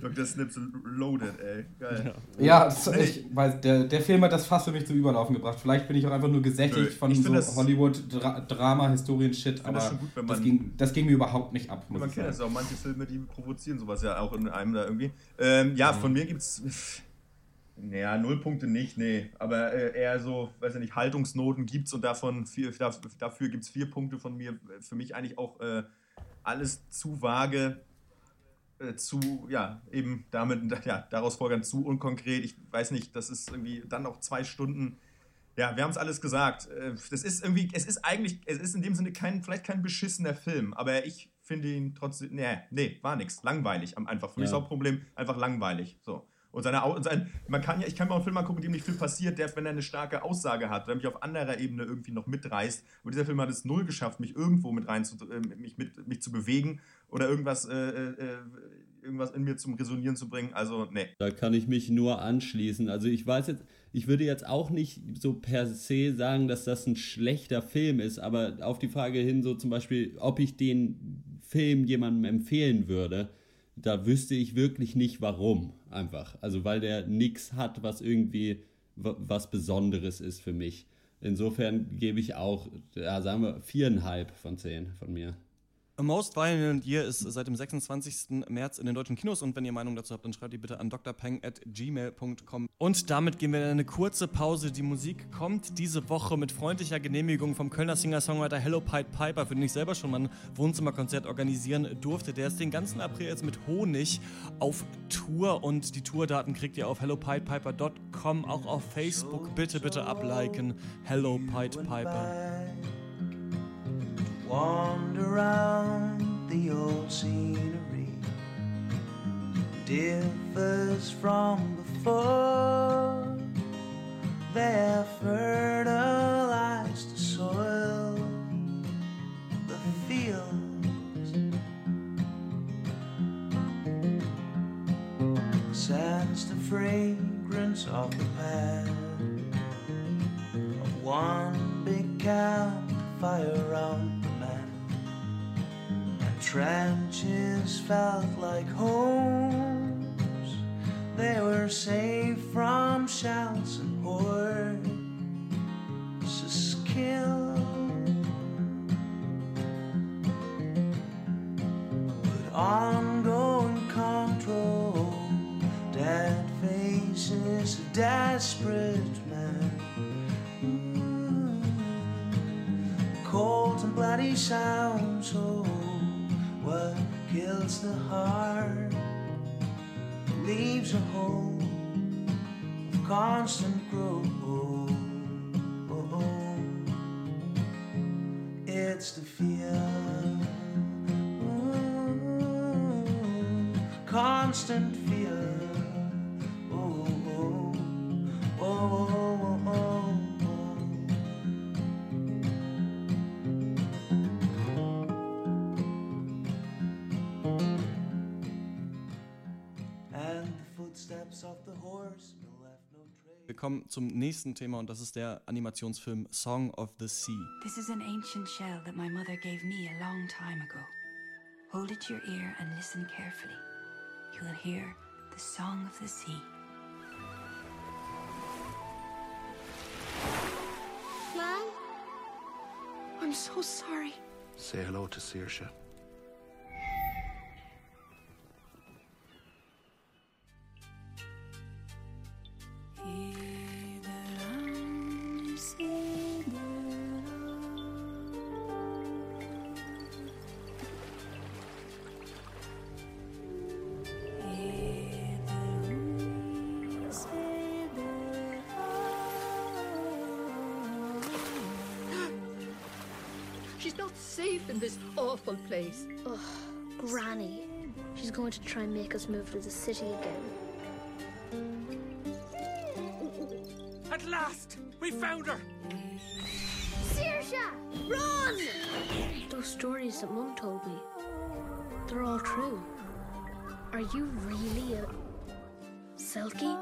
Dr. Snips loaded, ey. Geil. Ja, das, ich weiß, der, der Film hat das fast für mich zum Überlaufen gebracht. Vielleicht bin ich auch einfach nur gesättigt von so Hollywood-Drama, Historien-Shit, aber gut, man, das, ging, das ging mir überhaupt nicht ab. man kennt das auch, manche Filme, die provozieren sowas ja auch in einem da irgendwie. Ähm, ja, von mir gibt's. Naja, null Punkte nicht, nee. Aber äh, eher so, weiß ich nicht, Haltungsnoten gibt's und davon vier, dafür gibt es vier Punkte von mir. Für mich eigentlich auch äh, alles zu vage äh, zu, ja, eben damit, ja, daraus folgern zu unkonkret. Ich weiß nicht, das ist irgendwie dann noch zwei Stunden. Ja, wir haben es alles gesagt. Äh, das ist irgendwie, es ist eigentlich, es ist in dem Sinne kein, vielleicht kein beschissener Film, aber ich finde ihn trotzdem, nee, nee, war nichts. Langweilig, einfach. Für mich ist auch ein Problem, einfach langweilig. So. Und seine, und sein, man kann ja, ich kann mal einen Film mal gucken, in dem nicht viel passiert, der, wenn er eine starke Aussage hat, der mich auf anderer Ebene irgendwie noch mitreißt. Aber dieser Film hat es null geschafft, mich irgendwo mit rein zu, äh, mich, mit, mich zu bewegen oder irgendwas, äh, äh, irgendwas in mir zum Resonieren zu bringen. Also, nee. Da kann ich mich nur anschließen. Also ich weiß jetzt, ich würde jetzt auch nicht so per se sagen, dass das ein schlechter Film ist, aber auf die Frage hin, so zum Beispiel, ob ich den Film jemandem empfehlen würde, da wüsste ich wirklich nicht warum. Einfach. Also weil der nichts hat, was irgendwie was Besonderes ist für mich. Insofern gebe ich auch, ja, sagen wir, viereinhalb von zehn von mir. Most Violent Year ist seit dem 26. März in den deutschen Kinos und wenn ihr Meinung dazu habt, dann schreibt die bitte an drpeng.gmail.com. Und damit gehen wir in eine kurze Pause. Die Musik kommt diese Woche mit freundlicher Genehmigung vom Kölner Singer-Songwriter Hello Pied Piper, für den ich selber schon mal ein Wohnzimmerkonzert organisieren durfte. Der ist den ganzen April jetzt mit Honig auf Tour und die Tourdaten kriegt ihr auf hellopiedpiper.com, auch auf Facebook. Bitte, bitte abliken. Hello Pied Piper. Wander around the old scenery differs from before. They have trenches felt like homes. They were safe from shells and hordes kill. But ongoing control, dead faces, a desperate man. Mm. Cold and bloody sounds. What the heart leaves a hole of constant growth. It's the fear, constant fear. Kommen zum nächsten Thema und das ist der Animationsfilm Song of the Sea. This is an ancient shell that my mother gave me a long time ago. Hold it to your ear and listen carefully. You will hear the song of the sea. Mom? I'm so sorry. Say hello to Saoirse. Safe in this awful place. Ugh, Granny. She's going to try and make us move to the city again. At last! We found her! Saoirse! Run! Those stories that Mum told me, they're all true. Are you really a Selkie?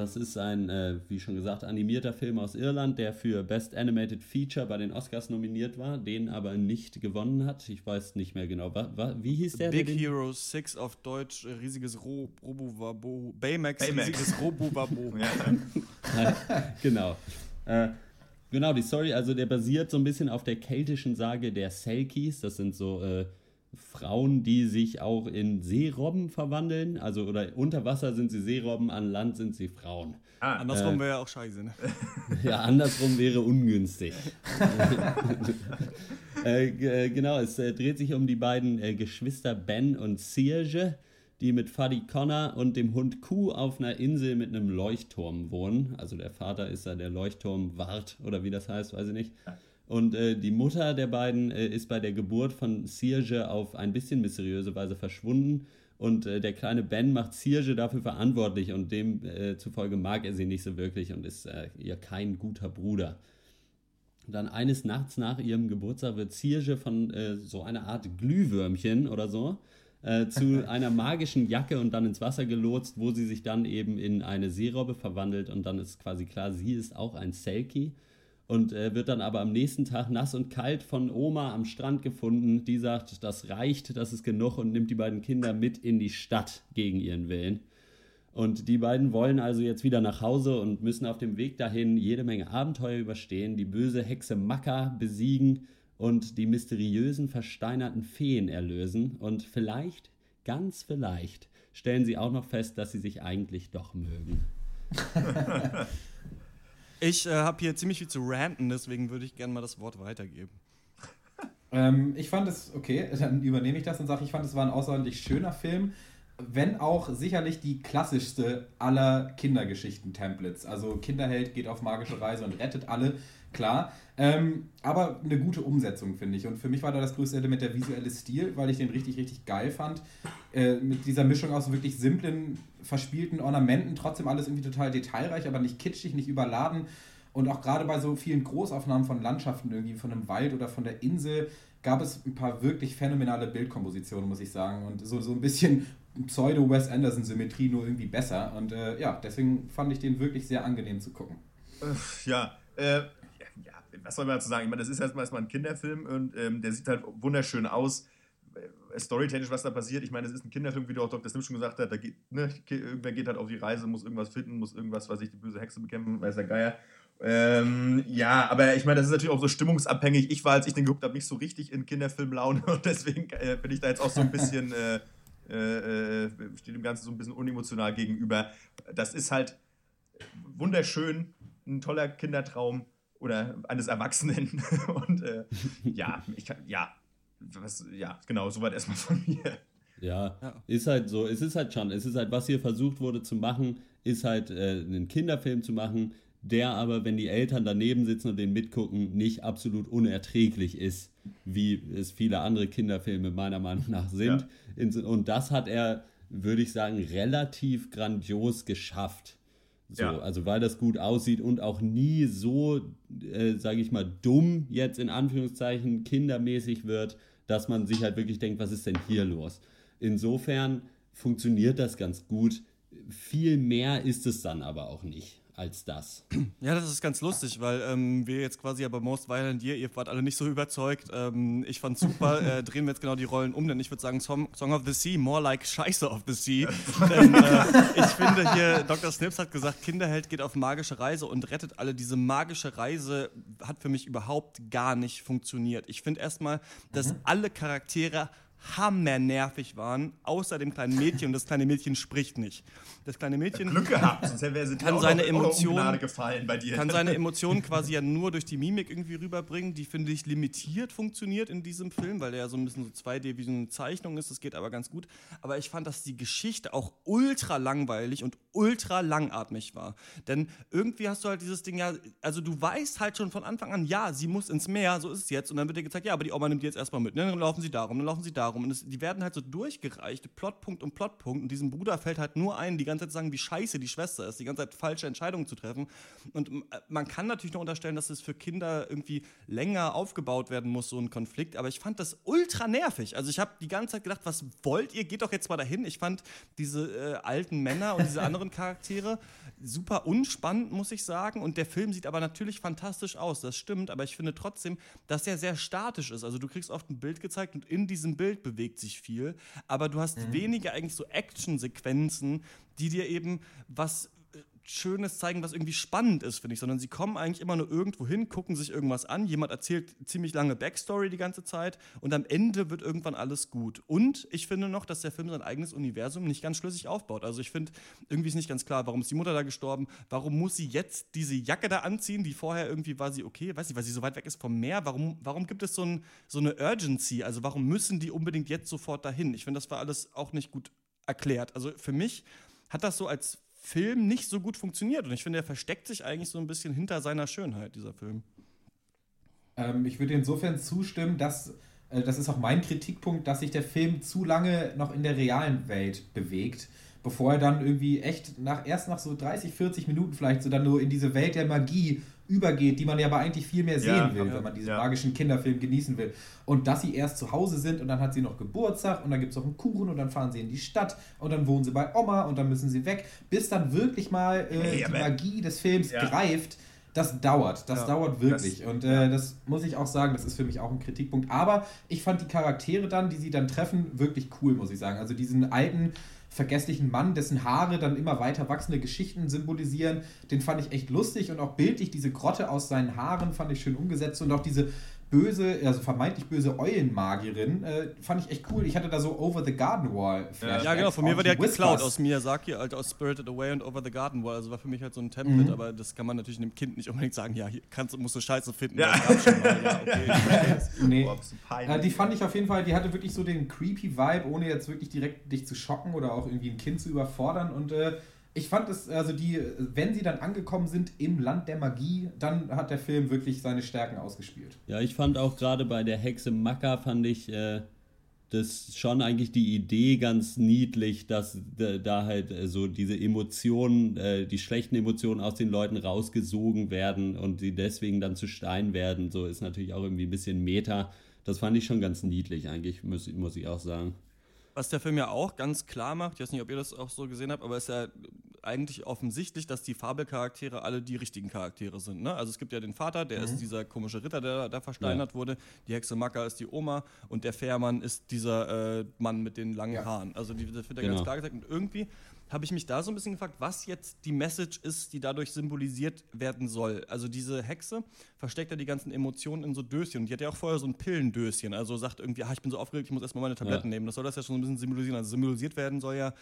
Das ist ein, äh, wie schon gesagt, animierter Film aus Irland, der für Best Animated Feature bei den Oscars nominiert war, den aber nicht gewonnen hat. Ich weiß nicht mehr genau. Wa, wa, wie hieß der? Big Hero 6 auf Deutsch, äh, riesiges Ro Robowabo. Baymax, Baymax. riesiges Robowabo. genau. Äh, genau, die Story, also der basiert so ein bisschen auf der keltischen Sage der Selkies. Das sind so äh, Frauen, die sich auch in Seerobben verwandeln. Also oder unter Wasser sind sie Seerobben, an Land sind sie Frauen. Ah, andersrum Äh, wäre ja auch scheiße, ne? Ja, andersrum wäre ungünstig. äh, äh, genau, es äh, dreht sich um die beiden äh, Geschwister Ben und Serge, die mit Fuddy Connor und dem Hund Kuh auf einer Insel mit einem Leuchtturm wohnen. Also der Vater ist da der Leuchtturmwart oder wie das heißt, weiß ich nicht. Und äh, die Mutter der beiden äh, ist bei der Geburt von Serge auf ein bisschen mysteriöse Weise verschwunden. Und äh, der kleine Ben macht Serge dafür verantwortlich und demzufolge mag er sie nicht so wirklich und ist äh, ihr kein guter Bruder. Und dann eines Nachts nach ihrem Geburtstag wird Serge von äh, so einer Art Glühwürmchen oder so äh, zu einer magischen Jacke und dann ins Wasser gelotst, wo sie sich dann eben in eine Seerobbe verwandelt und dann ist quasi klar, sie ist auch ein Selkie und äh, wird dann aber am nächsten Tag nass und kalt von Oma am Strand gefunden. Die sagt, das reicht, das ist genug und nimmt die beiden Kinder mit in die Stadt gegen ihren Willen. Und die beiden wollen also jetzt wieder nach Hause und müssen auf dem Weg dahin jede Menge Abenteuer überstehen, die böse Hexe Makka besiegen und die mysteriösen versteinerten Feen erlösen. Und vielleicht, ganz vielleicht, stellen sie auch noch fest, dass sie sich eigentlich doch mögen. Ich äh, habe hier ziemlich viel zu ranten, deswegen würde ich gerne mal das Wort weitergeben. Ähm, ich fand es, okay, dann übernehme ich das und sage, ich fand es war ein außerordentlich schöner Film, wenn auch sicherlich die klassischste aller Kindergeschichten-Templates. Also Kinderheld geht auf magische Reise und rettet alle, klar. Ähm, aber eine gute Umsetzung, finde ich. Und für mich war da das größte Element der visuelle Stil, weil ich den richtig, richtig geil fand. Äh, mit dieser Mischung aus wirklich simplen, verspielten Ornamenten, trotzdem alles irgendwie total detailreich, aber nicht kitschig, nicht überladen. Und auch gerade bei so vielen Großaufnahmen von Landschaften, irgendwie von einem Wald oder von der Insel, gab es ein paar wirklich phänomenale Bildkompositionen, muss ich sagen. Und so, so ein bisschen Pseudo-Wes Anderson-Symmetrie, nur irgendwie besser. Und äh, ja, deswegen fand ich den wirklich sehr angenehm zu gucken. Ja, äh, was soll man dazu sagen? Ich meine, das ist erstmal ein Kinderfilm und ähm, der sieht halt wunderschön aus. Äh, Storytechnisch, was da passiert. Ich meine, es ist ein Kinderfilm, wie du auch Dr. Sim schon gesagt hat. Da geht, ne, irgendwer geht halt auf die Reise, muss irgendwas finden, muss irgendwas, weiß ich, die böse Hexe bekämpfen, weiß der Geier. Ähm, ja, aber ich meine, das ist natürlich auch so stimmungsabhängig. Ich war, als ich den geguckt habe, nicht so richtig in Kinderfilmlaune und deswegen äh, bin ich da jetzt auch so ein bisschen, äh, äh, äh, steht dem Ganzen so ein bisschen unemotional gegenüber. Das ist halt wunderschön, ein toller Kindertraum oder eines Erwachsenen. Und äh, ja, ich kann, ja, was, ja, genau, soweit erstmal von mir. Ja, ist halt so. Es ist halt schon, es ist halt, was hier versucht wurde zu machen, ist halt äh, einen Kinderfilm zu machen, der aber, wenn die Eltern daneben sitzen und den mitgucken, nicht absolut unerträglich ist, wie es viele andere Kinderfilme meiner Meinung nach sind. In- Und das hat er, würde ich sagen, relativ grandios geschafft. So, Ja. also weil das gut aussieht und auch nie so, äh, sage ich mal, dumm jetzt in Anführungszeichen kindermäßig wird, dass man sich halt wirklich denkt, was ist denn hier los? Insofern funktioniert das ganz gut. Viel mehr ist es dann aber auch nicht als das. Ja, das ist ganz lustig, weil ähm, wir jetzt quasi ja bei Most Violent Year, ihr wart alle nicht so überzeugt. Ähm, ich fand super, äh, drehen wir jetzt genau die Rollen um, denn ich würde sagen Song, Song of the Sea, more like Scheiße of the Sea. denn äh, ich finde hier, Dr. Snips hat gesagt, Kinderheld geht auf magische Reise und rettet alle. Diese magische Reise hat für mich überhaupt gar nicht funktioniert. Ich finde erstmal, dass alle Charaktere hammernervig waren, außer dem kleinen Mädchen und das kleine Mädchen spricht nicht. Das kleine Mädchen Glück gehabt, sonst wäre sie dir kann seine Emotionen gefallen bei dir. kann seine Emotionen quasi ja nur durch die Mimik irgendwie rüberbringen, die finde ich limitiert funktioniert in diesem Film, weil der ja so ein bisschen so 2D wie so eine Zeichnung ist, das geht aber ganz gut, aber ich fand, dass die Geschichte auch ultra langweilig und ultra langatmig war. Denn irgendwie hast du halt dieses Ding ja, also du weißt halt schon von Anfang an, ja, sie muss ins Meer, so ist es jetzt. Und dann wird dir gezeigt, ja, aber die Oma nimmt die jetzt erstmal mit. Ne? Dann laufen sie darum, dann laufen sie darum. Und es, die werden halt so durchgereicht, Plotpunkt um Plotpunkt. Und diesem Bruder fällt halt nur ein, die ganze Zeit zu sagen, wie scheiße die Schwester ist, die ganze Zeit falsche Entscheidungen zu treffen. Und äh, man kann natürlich noch unterstellen, dass es für Kinder irgendwie länger aufgebaut werden muss, so ein Konflikt. Aber ich fand das ultra nervig. Also ich habe die ganze Zeit gedacht, was wollt ihr? Geht doch jetzt mal dahin. Ich fand diese äh, alten Männer und diese anderen Charaktere super unspannend, muss ich sagen. Und der Film sieht aber natürlich fantastisch aus, das stimmt. Aber ich finde trotzdem, dass er sehr statisch ist. Also du kriegst oft ein Bild gezeigt und in diesem Bild bewegt sich viel. Aber du hast mhm. weniger eigentlich so Action-Sequenzen, die dir eben was Schönes zeigen, was irgendwie spannend ist, finde ich, sondern sie kommen eigentlich immer nur irgendwo hin, gucken sich irgendwas an, jemand erzählt ziemlich lange Backstory die ganze Zeit und am Ende wird irgendwann alles gut. Und ich finde noch, dass der Film sein eigenes Universum nicht ganz schlüssig aufbaut. Also ich finde, irgendwie ist nicht ganz klar, warum ist die Mutter da gestorben, warum muss sie jetzt diese Jacke da anziehen, die vorher irgendwie war sie okay, weiß nicht, weil sie so weit weg ist vom Meer, warum, warum gibt es so, ein, so eine Urgency, also warum müssen die unbedingt jetzt sofort dahin? Ich finde, das war alles auch nicht gut erklärt. Also für mich hat das so als Film nicht so gut funktioniert. Und ich finde, er versteckt sich eigentlich so ein bisschen hinter seiner Schönheit, dieser Film. Ähm, ich würde insofern zustimmen, dass, äh, das ist auch mein Kritikpunkt, dass sich der Film zu lange noch in der realen Welt bewegt, bevor er dann irgendwie echt nach, erst nach so 30, 40 Minuten vielleicht so dann nur in diese Welt der Magie übergeht, die man ja aber eigentlich viel mehr sehen ja, will, ja, wenn man diesen ja. magischen Kinderfilm genießen will. Und dass sie erst zu Hause sind und dann hat sie noch Geburtstag und dann gibt es noch einen Kuchen und dann fahren sie in die Stadt und dann wohnen sie bei Oma und dann müssen sie weg, bis dann wirklich mal äh, die Magie des Films greift. Das dauert, das dauert wirklich. Das, und äh, das muss ich auch sagen, das ist für mich auch ein Kritikpunkt. Aber ich fand die Charaktere dann, die sie dann treffen, wirklich cool, muss ich sagen. Also diesen alten vergesslichen Mann, dessen Haare dann immer weiter wachsende Geschichten symbolisieren. Den fand ich echt lustig und auch bildlich diese Grotte aus seinen Haaren fand ich schön umgesetzt und auch diese böse, also vermeintlich böse Eulenmagierin, äh, fand ich echt cool. Ich hatte da so Over the Garden Wall Flashbacks. Ja, genau, von mir war der halt geklaut aus Miyazaki, halt aus Spirited Away und Over the Garden Wall. Also war für mich halt so ein Template, mhm. aber das kann man natürlich einem Kind nicht unbedingt sagen, ja, hier kannst, musst du Scheiße finden. Ja, ja okay. nee. äh, die fand ich auf jeden Fall, die hatte wirklich so den creepy Vibe, ohne jetzt wirklich direkt dich zu schocken oder auch irgendwie ein Kind zu überfordern und äh, ich fand es, also die, wenn sie dann angekommen sind im Land der Magie, dann hat der Film wirklich seine Stärken ausgespielt. Ja, ich fand auch gerade bei der Hexe Maka fand ich äh, das schon eigentlich die Idee ganz niedlich, dass da halt äh, so diese Emotionen, äh, die schlechten Emotionen aus den Leuten rausgesogen werden und sie deswegen dann zu Stein werden. So ist natürlich auch irgendwie ein bisschen Meta. Das fand ich schon ganz niedlich eigentlich, muss, muss ich auch sagen. Was der Film ja auch ganz klar macht, ich weiß nicht, ob ihr das auch so gesehen habt, aber es ist ja eigentlich offensichtlich, dass die Fabelcharaktere alle die richtigen Charaktere sind. Ne? Also es gibt ja den Vater, der mhm. ist dieser komische Ritter, der da versteinert ja. wurde. Die Hexe Maka ist die Oma und der Fährmann ist dieser äh, Mann mit den langen ja. Haaren. Also die, das wird ja genau. ganz klar gesagt. Und irgendwie habe ich mich da so ein bisschen gefragt, was jetzt die Message ist, die dadurch symbolisiert werden soll. Also diese Hexe versteckt ja die ganzen Emotionen in so Döschen. Und die hat ja auch vorher so ein Pillendöschen. Also sagt irgendwie, ah, ich bin so aufgeregt, ich muss erstmal meine Tabletten ja. nehmen. Das soll das ja schon ein bisschen symbolisieren. Also symbolisiert werden soll ja,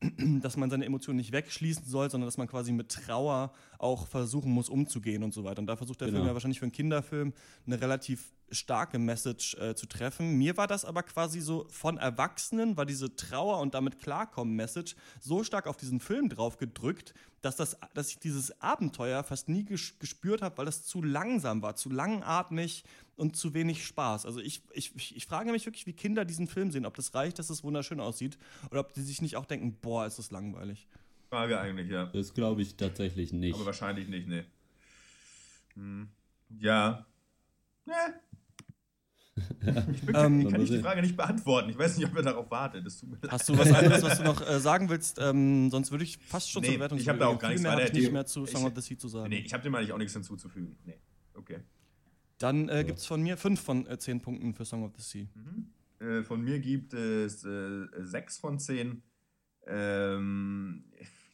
dass man seine Emotionen nicht wegschließen soll, sondern dass man quasi mit Trauer auch versuchen muss, umzugehen und so weiter. Und da versucht der genau. Film ja wahrscheinlich für einen Kinderfilm eine relativ starke Message äh, zu treffen. Mir war das aber quasi so von Erwachsenen, war diese Trauer und damit klarkommen Message so stark auf diesen Film drauf gedrückt, dass, das, dass ich dieses Abenteuer fast nie ges gespürt habe, weil das zu langsam war, zu langatmig und zu wenig Spaß. Also ich, ich, ich frage mich wirklich, wie Kinder diesen Film sehen, ob das reicht, dass es wunderschön aussieht oder ob die sich nicht auch denken, boah, ist das langweilig. Frage eigentlich, ja. Das glaube ich tatsächlich nicht. Aber wahrscheinlich nicht, ne. Hm. Ja. Ne, ich bin, ähm, kann ich die Frage nicht beantworten. Ich weiß nicht, ob ihr darauf wartet. Hast du was anderes, was du noch äh, sagen willst? Ähm, sonst würde ich fast schon nee, zur Wertung Ich habe da auch gar nichts mehr, ich nicht mehr zu Song of the Sea zu sagen. Nee, ich habe dem eigentlich auch nichts hinzuzufügen. Nee. Okay. Dann äh, gibt es von mir fünf von äh, zehn Punkten für Song of the Sea. Mhm. Äh, von mir gibt es äh, sechs von zehn. Ähm,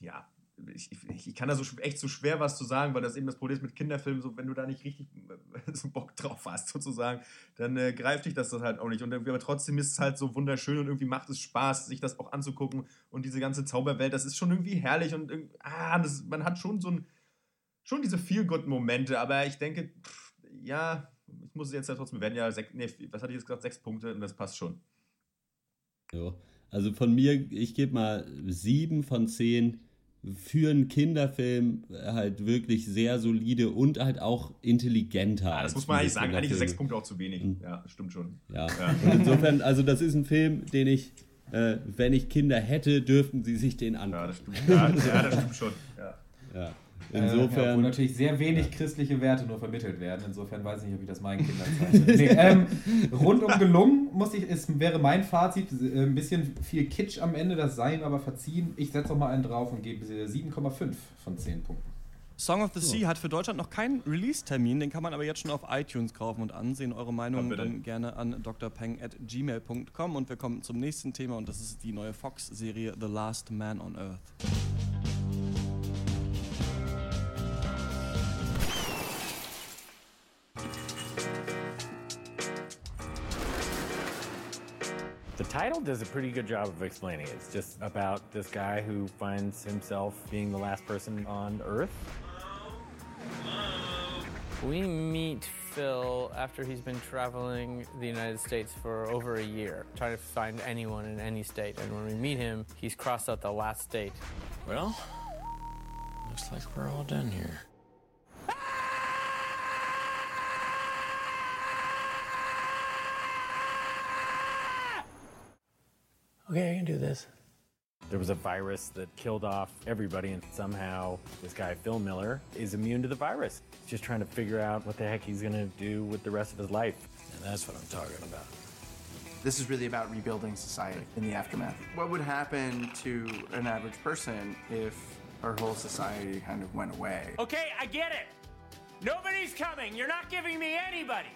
ja, ich, ich, ich, kann da so echt so schwer was zu sagen, weil das eben das Problem ist mit Kinderfilmen, so wenn du da nicht richtig äh, so Bock drauf hast, sozusagen, dann äh, greift dich das, das halt auch nicht. Und aber trotzdem ist es halt so wunderschön und irgendwie macht es Spaß, sich das auch anzugucken. Und diese ganze Zauberwelt, das ist schon irgendwie herrlich und ah, das, man hat schon so ein, schon diese Feel-Good-Momente, aber ich denke, pff, ja, ich muss es jetzt ja trotzdem, wir werden ja, sech, nee, was hatte ich jetzt gesagt, sechs Punkte und das passt schon. Ja, also von mir, ich gebe mal sieben von zehn für einen Kinderfilm halt wirklich sehr solide und halt auch intelligenter. Ja, das muss man eigentlich sagen. Eigentlich sechs Punkte auch zu wenig. Mhm. Ja, stimmt schon. Ja. ja. Und insofern, also das ist ein Film, den ich, äh, wenn ich Kinder hätte, dürften sie sich den anschauen. Ja, das stimmt. Ja, ja, das stimmt schon. Ja. Ja. Insofern. Äh, ja, wo natürlich sehr wenig christliche Werte nur vermittelt werden. Insofern weiß ich nicht, ob ich das meinen Kindern zeige. nee, ähm, rundum gelungen, muss ich, ist, wäre mein Fazit. Äh, ein bisschen viel Kitsch am Ende, das sei ihm aber verziehen. Ich setze noch mal einen drauf und gebe 7,5 von 10 Punkten. Song of the Sea hat für Deutschland noch keinen Release-Termin, den kann man aber jetzt schon auf iTunes kaufen und ansehen. Eure Meinung dann gerne an drpeng.gmail.com und wir kommen zum nächsten Thema und das ist die neue Fox-Serie The Last Man on Earth. The title does a pretty good job of explaining it. It's just about this guy who finds himself being the last person on Earth. We meet Phil after he's been traveling the United States for over a year, trying to find anyone in any state. And when we meet him, he's crossed out the last state. Well, looks like we're all done here. Okay, I can do this. There was a virus that killed off everybody, and somehow this guy, Phil Miller, is immune to the virus. He's just trying to figure out what the heck he's gonna do with the rest of his life. And that's what I'm talking about. This is really about rebuilding society in the aftermath. What would happen to an average person if our whole society kind of went away? Okay, I get it. Nobody's coming. You're not giving me anybody.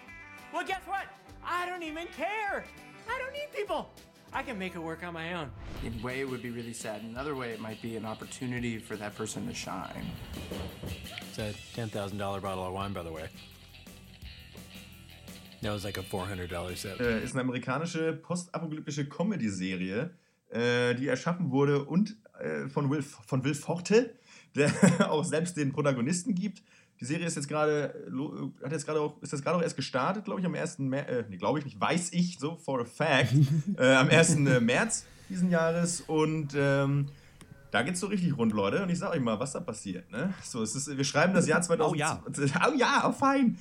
Well, guess what? I don't even care. I don't need people. I can make it work on my own. In a way, it would be really sad. In another way, it might be an opportunity for that person to shine. It's a $10,000 bottle of wine, by the way. That was like a $400 set. Äh, ist eine amerikanische postapokalyptische Comedy-Serie, äh, die erschaffen wurde und äh, von, Will, von Will Forte, der auch selbst den Protagonisten gibt. Die Serie ist jetzt gerade, hat jetzt gerade auch, ist das gerade auch erst gestartet, glaube ich, am 1. März, äh, nee, glaube ich nicht, weiß ich so for a fact, äh, am 1. März diesen Jahres und ähm, da geht's so richtig rund, Leute. Und ich sage euch mal, was da passiert. Ne? So, es ist, wir schreiben das Jahr 2000. Oh ja. Oh ja, oh fein.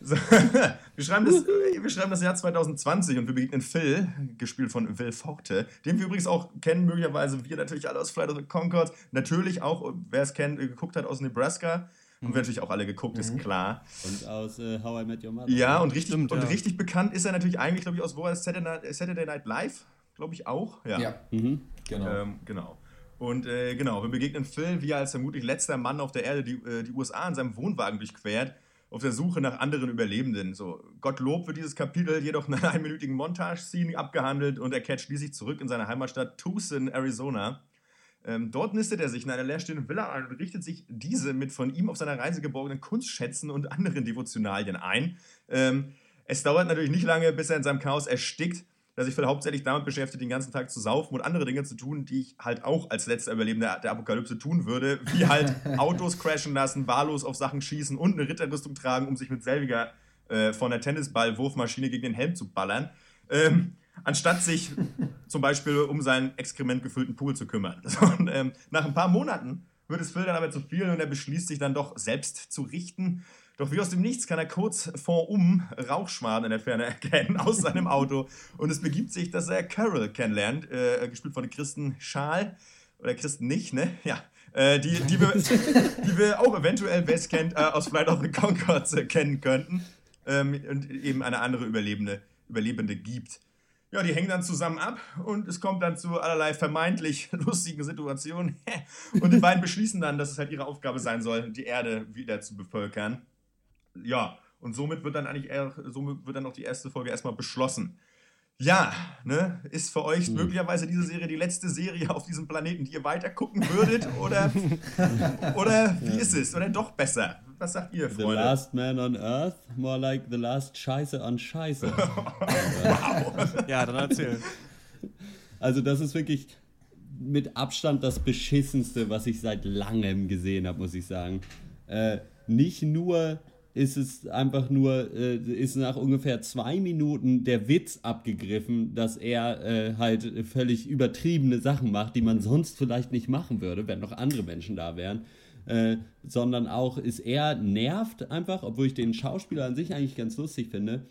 So, wir, schreiben das, wir schreiben das Jahr 2020 und wir begegnen Phil, gespielt von Will Forte, den wir übrigens auch kennen, möglicherweise wir natürlich alle aus Flight of the Concords, natürlich auch, wer es kennt, geguckt hat aus Nebraska. Haben wir natürlich auch alle geguckt, ist klar. Und aus äh, How I Met Your Mother. Ja, und richtig, Stimmt, und ja. richtig bekannt ist er natürlich eigentlich, glaube ich, aus wo er Saturday, Saturday Night Live, glaube ich auch. Ja, ja. Mhm. genau. Ähm, genau. Und äh, genau, wir begegnen Phil, wie er als vermutlich letzter Mann auf der Erde die, äh, die USA in seinem Wohnwagen durchquert, auf der Suche nach anderen Überlebenden. So, Gottlob wird dieses Kapitel jedoch in einer einminütigen Montage-Scene abgehandelt und er kehrt schließlich zurück in seine Heimatstadt Tucson, Arizona. Ähm, dort nistet er sich in einer leerstehenden Villa ein und richtet sich diese mit von ihm auf seiner Reise geborgenen Kunstschätzen und anderen Devotionalien ein. Ähm, es dauert natürlich nicht lange, bis er in seinem Chaos erstickt, da sich Phil hauptsächlich damit beschäftigt, den ganzen Tag zu saufen und andere Dinge zu tun, die ich halt auch als letzter Überlebender der Apokalypse tun würde, wie halt Autos crashen lassen, wahllos auf Sachen schießen und eine Ritterrüstung tragen, um sich mit selbiger äh, von der Tennisball-Wurfmaschine gegen den Helm zu ballern. Ähm, anstatt sich zum Beispiel um seinen exkrementgefüllten Pool zu kümmern. Und, ähm, nach ein paar Monaten wird es Phil dann aber zu viel und er beschließt sich dann doch selbst zu richten. Doch wie aus dem Nichts kann er kurz vor um Rauchschwaden in der Ferne erkennen aus seinem Auto und es begibt sich, dass er Carol kennenlernt, äh, gespielt von Kristen Schaal oder Kristen nicht, ne? Ja. Äh, die, die, wir, die wir auch eventuell best kennt äh, aus Flight of the Concords äh, kennen könnten ähm, und eben eine andere Überlebende, Überlebende gibt. Ja, die hängen dann zusammen ab und es kommt dann zu allerlei vermeintlich lustigen Situationen. Und die beiden beschließen dann, dass es halt ihre Aufgabe sein soll, die Erde wieder zu bevölkern. Ja, und somit wird dann eigentlich eher, somit wird dann auch die erste Folge erstmal beschlossen. Ja, ne, ist für euch hm. möglicherweise diese Serie die letzte Serie auf diesem Planeten, die ihr weiter gucken würdet? Oder, oder wie ist es? Oder doch besser? Was sagt ihr, Freunde? The Last Man on Earth, more like The Last Scheiße on Scheiße. wow. ja, dann erzähl. Also das ist wirklich mit Abstand das beschissenste, was ich seit langem gesehen habe, muss ich sagen. Äh, nicht nur ist es einfach nur, äh, ist nach ungefähr zwei Minuten der Witz abgegriffen, dass er äh, halt völlig übertriebene Sachen macht, die man sonst vielleicht nicht machen würde, wenn noch andere Menschen da wären. Äh, sondern auch ist er nervt einfach, obwohl ich den Schauspieler an sich eigentlich ganz lustig finde.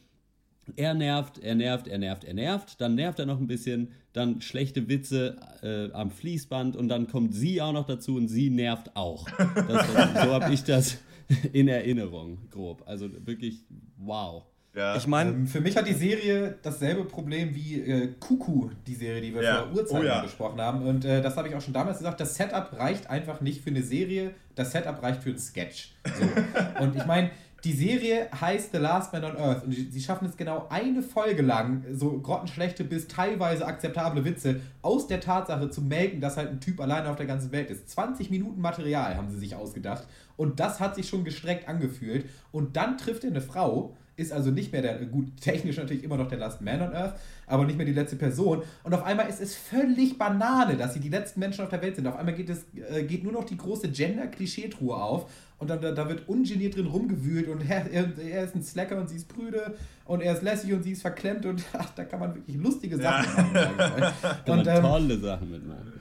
Er nervt, er nervt, er nervt, er nervt, dann nervt er noch ein bisschen, dann schlechte Witze äh, am Fließband und dann kommt sie auch noch dazu und sie nervt auch. Das, so habe ich das in Erinnerung, grob. Also wirklich, wow. Ja. Ich meine, Ähm, für mich hat die Serie dasselbe Problem wie äh, Kuku, die Serie, die wir Ja. vor Urzeiten Oh ja. besprochen haben. Und äh, das habe ich auch schon damals gesagt, das Setup reicht einfach nicht für eine Serie, das Setup reicht für einen Sketch. So. und ich meine, die Serie heißt The Last Man on Earth und die- sie schaffen es genau eine Folge lang, so grottenschlechte bis teilweise akzeptable Witze aus der Tatsache zu melken, dass halt ein Typ alleine auf der ganzen Welt ist. 20 Minuten Material haben sie sich ausgedacht und das hat sich schon gestreckt angefühlt und dann trifft er eine Frau, ist also nicht mehr der, gut, technisch natürlich immer noch der Last Man on Earth, aber nicht mehr die letzte Person. Und auf einmal ist es völlig Banane, dass sie die letzten Menschen auf der Welt sind. Auf einmal geht, es, äh, geht nur noch die große Gender-Klischee-Truhe auf und dann, da, da wird ungeniert drin rumgewühlt und er, er, er ist ein Slacker und sie ist prüde und er ist lässig und sie ist verklemmt und ach, da kann man wirklich lustige Sachen machen. euch. Kann Und, man ähm, tolle Sachen mitmachen.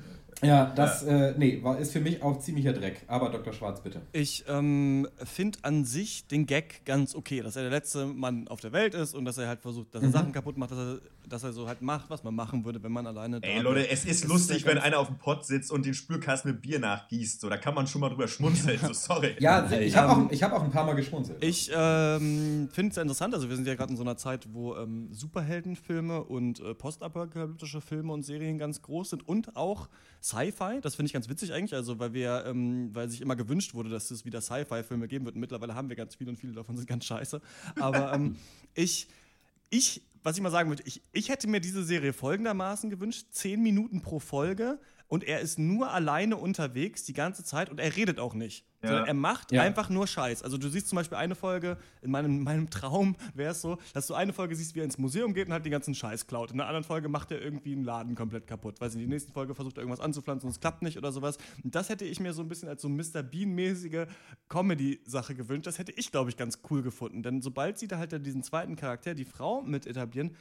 Ja, das, Äh, nee, war, ist für mich auch ziemlicher Dreck. Aber Dr. Schwarz, bitte. Ich ähm, finde an sich den Gag ganz okay, dass er der letzte Mann auf der Welt ist und dass er halt versucht, dass er Mhm. Sachen kaputt macht, dass er, dass er so halt macht, was man machen würde, wenn man alleine da Ey wäre. Leute, es ist Das lustig, ja wenn einer auf dem Pott sitzt und den Spülkasten mit Bier nachgießt. So, da kann man schon mal drüber schmunzeln. So, sorry. Ja, ich habe Ähm, auch, ich hab auch ein paar Mal geschmunzelt. Ich ähm, finde es sehr interessant. Also, wir sind ja gerade in so einer Zeit, wo ähm, Superheldenfilme und äh, postapokalyptische Filme und Serien ganz groß sind und auch Sci-Fi. Das finde ich ganz witzig eigentlich. Also, weil wir, ähm, weil sich immer gewünscht wurde, dass es wieder Sci-Fi-Filme geben wird. Und mittlerweile haben wir ganz viele und viele davon sind ganz scheiße. Aber ähm, ich, ich, was ich mal sagen möchte, ich, ich hätte mir diese Serie folgendermaßen gewünscht: zehn Minuten pro Folge. Und er ist nur alleine unterwegs die ganze Zeit und er redet auch nicht. Ja. Sondern er macht Ja. einfach nur Scheiß. Also du siehst zum Beispiel eine Folge, in meinem, meinem Traum wäre es so, dass du eine Folge siehst, wie er ins Museum geht und halt den ganzen Scheiß klaut. In der anderen Folge macht er irgendwie einen Laden komplett kaputt. Weiß nicht, in der nächsten Folge versucht er irgendwas anzupflanzen und es klappt nicht oder sowas. Und das hätte ich mir so ein bisschen als so Mr. Bean-mäßige Comedy-Sache gewünscht. Das hätte ich, glaube ich, ganz cool gefunden. Denn sobald sie da halt diesen zweiten Charakter, die Frau, mit etablieren,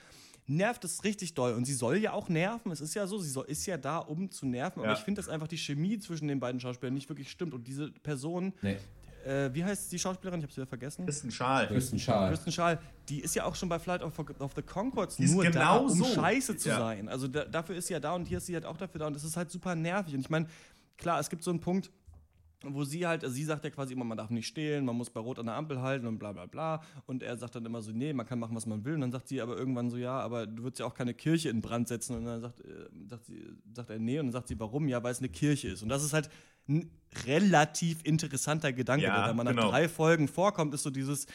nervt es richtig doll. Und sie soll ja auch nerven. Es ist ja so, sie soll, ist ja da, um zu nerven. Aber Ja. ich finde, dass einfach die Chemie zwischen den beiden Schauspielern nicht wirklich stimmt. Und diese Person, Nee. äh, wie heißt die Schauspielerin? Ich habe sie wieder vergessen. Das ist ein Schal. Kristen Schaal. Kristen Schaal, die ist ja auch schon bei Flight of, of the Concords Die ist nur da, genau um so. scheiße zu Ja. sein. Also da, dafür ist sie ja da und hier ist sie halt auch dafür da und das ist halt super nervig. Und ich meine, klar, es gibt so einen Punkt, wo sie halt, also sie sagt ja quasi immer, man darf nicht stehlen, man muss bei Rot an der Ampel halten und bla bla bla. Und er sagt dann immer so, nee, man kann machen, was man will. Und dann sagt sie aber irgendwann so, ja, aber du würdest ja auch keine Kirche in Brand setzen. Und dann sagt, äh, sagt, sie, sagt er, nee. Und dann sagt sie, warum? Ja, weil es eine Kirche ist. Und das ist halt ein relativ interessanter Gedanke, Ja, der da mal nach genau. drei Folgen vorkommt, ist so dieses,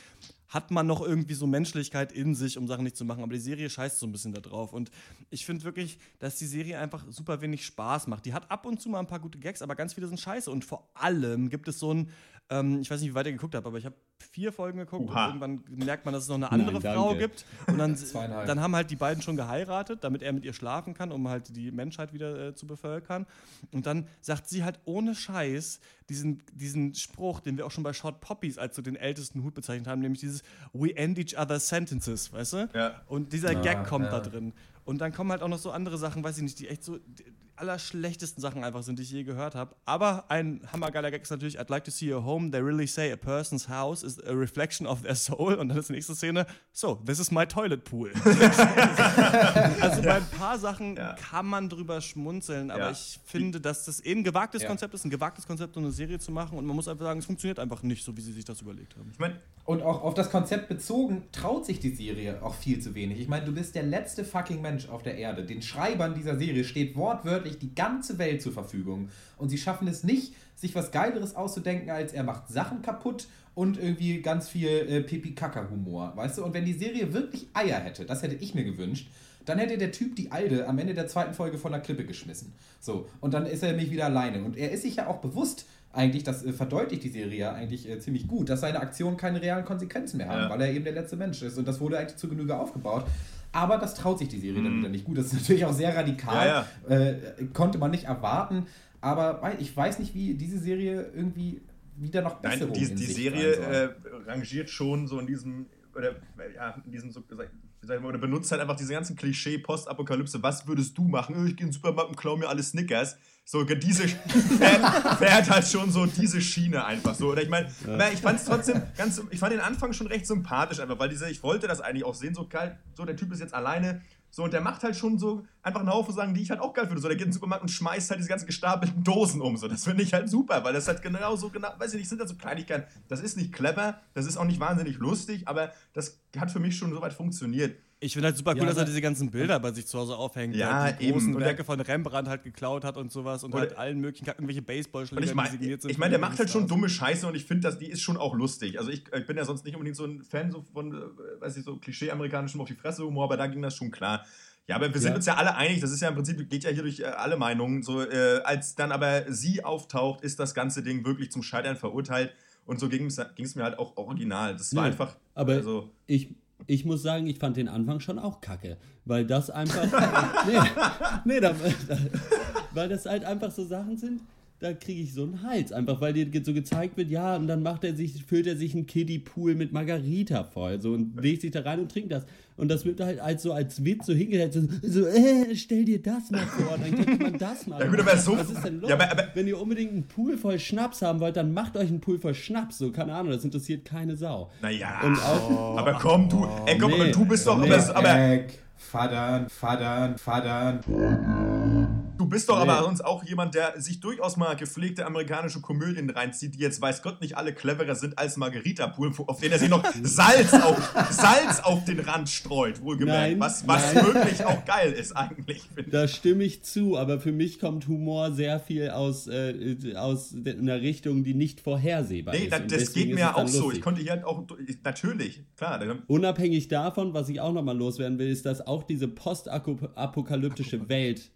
hat man noch irgendwie so Menschlichkeit in sich, um Sachen nicht zu machen. Aber die Serie scheißt so ein bisschen da drauf. Und ich finde wirklich, dass die Serie einfach super wenig Spaß macht. Die hat ab und zu mal ein paar gute Gags, aber ganz viele sind scheiße. Und vor allem gibt es so ein, ähm, ich weiß nicht, wie weit ihr geguckt habt, aber ich habe vier Folgen geguckt Oha. und irgendwann merkt man, dass es noch eine andere Nein, Frau gibt. Und dann, dann haben halt die beiden schon geheiratet, damit er mit ihr schlafen kann, um halt die Menschheit wieder äh, zu bevölkern. Und dann sagt sie halt ohne Scheiß diesen, diesen Spruch, den wir auch schon bei Short Poppies als so den ältesten Hut bezeichnet haben, nämlich dieses We end each other's sentences, weißt du? Ja. Und dieser Ah, Gag kommt ja. da drin. Und dann kommen halt auch noch so andere Sachen, weiß ich nicht, die echt so die allerschlechtesten Sachen einfach sind, die ich je gehört habe. Aber ein hammergeiler Gag ist natürlich, I'd like to see a home. They really say a person's house is a reflection of their soul. Und dann ist die nächste Szene, so, this is my toilet pool. also bei ein paar Sachen Ja. kann man drüber schmunzeln, aber Ja. ich finde, dass das eben ein gewagtes Ja. Konzept ist, ein gewagtes Konzept, so eine Serie zu machen. Und man muss einfach sagen, es funktioniert einfach nicht so, wie sie sich das überlegt haben. Ich meine, Und auch auf das Konzept bezogen traut sich die Serie auch viel zu wenig. Ich meine, du bist der letzte fucking Mensch auf der Erde. Den Schreibern dieser Serie steht wortwörtlich die ganze Welt zur Verfügung. Und sie schaffen es nicht, sich was Geileres auszudenken, als er macht Sachen kaputt und irgendwie ganz viel äh, Pipi-Kaka-Humor. Weißt du? Und wenn die Serie wirklich Eier hätte, das hätte ich mir gewünscht, dann hätte der Typ die Alde am Ende der zweiten Folge von der Klippe geschmissen. So, und dann ist er nämlich wieder alleine. Und er ist sich ja auch bewusst, eigentlich, das äh, verdeutlicht die Serie ja eigentlich äh, ziemlich gut, dass seine Aktionen keine realen Konsequenzen mehr haben, Ja. weil er eben der letzte Mensch ist. Und das wurde eigentlich zu Genüge aufgebaut. Aber das traut sich die Serie dann wieder nicht gut. Das ist natürlich auch sehr radikal. Ja, Äh, konnte man nicht erwarten. Aber ich weiß nicht, wie diese Serie irgendwie wieder noch besser Nein, die, die Serie äh, rangiert schon so in diesem, oder ja, in diesem so gesagt, oder benutzt halt einfach diese ganzen Klischee Postapokalypse. Was würdest du machen? Ich gehe in den Supermarkt und klaue mir alle Snickers. So, diese fährt, fährt halt schon so diese Schiene einfach so. Oder ich meine, aber ich fand es trotzdem ganz, ich fand den Anfang schon recht sympathisch einfach, weil diese, ich wollte das eigentlich auch sehen, so geil, so der Typ ist jetzt alleine, so, und der macht halt schon so einfach einen Haufen Sachen, die ich halt auch geil finde. So, der geht in den Supermarkt und schmeißt halt diese ganzen gestapelten Dosen um. So, das finde ich halt super, weil das halt genau so, genau, weiß ich nicht, sind halt so Kleinigkeiten. Das ist nicht clever, das ist auch nicht wahnsinnig lustig, aber das hat für mich schon soweit funktioniert. Ich finde halt super cool, Ja, dass er aber- diese ganzen Bilder bei sich zu Hause aufhängt. Ja, halt die eben. großen Und Werke von Rembrandt halt geklaut hat und sowas und Und- halt allen möglichen, irgendwelche Baseballschläger, ich die meine, signiert sind. ich mein, der macht halt schon dumme Scheiße und ich finde, dass die ist schon auch lustig. Also ich, ich bin ja sonst nicht unbedingt so ein Fan so von, äh, weiß ich, so Klischee-amerikanischem auf die Fresse Humor, aber da ging das schon klar. Ja, aber wir sind Ja. uns ja alle einig, das ist ja im Prinzip, geht ja hier durch äh, alle Meinungen. So, äh, als dann aber sie auftaucht, ist das ganze Ding wirklich zum Scheitern verurteilt. Und so ging es mir halt auch original. Das war Ja, einfach. Aber also, ich, ich muss sagen, ich fand den Anfang schon auch kacke. Weil das einfach. nee, nee da, da, weil das halt einfach so Sachen sind, da kriege ich so einen Hals. Einfach weil dir so gezeigt wird, ja, und dann macht er sich, füllt er sich einen Kiddie-Pool mit Margarita voll. So und legt sich da rein und trinkt das. Und das wird halt als so als Witz so hingehalten, so, so äh, stell dir das mal vor, dann könnte man das mal. Ja, gut, aber so- Was ist denn los? Ja, aber- aber- Wenn ihr unbedingt einen Pool voll Schnaps haben wollt, dann macht euch einen Pool voll Schnaps. So, keine Ahnung, das interessiert keine Sau. naja. Und auch, aber komm, du, ey, komm, aber Nee, du bist doch. nee. aber, aber Eck, Fadern, Fadern, Fadern. Du bist doch Nee. aber sonst auch jemand, der sich durchaus mal gepflegte amerikanische Komödien reinzieht, die jetzt weiß Gott nicht alle cleverer sind als Margarita Pool, auf denen er sich noch Salz auf, Salz auf den Rand streut, wohlgemerkt. Nein, was was nein. wirklich auch geil ist eigentlich. Da stimme ich zu, aber für mich kommt Humor sehr viel aus, äh, aus einer Richtung, die nicht vorhersehbar Nee, ist. Und das deswegen geht mir auch so. lustig. Ich konnte hier halt auch, ich- natürlich, klar. Unabhängig davon, was ich auch nochmal loswerden will, ist, dass auch diese postapokalyptische Welt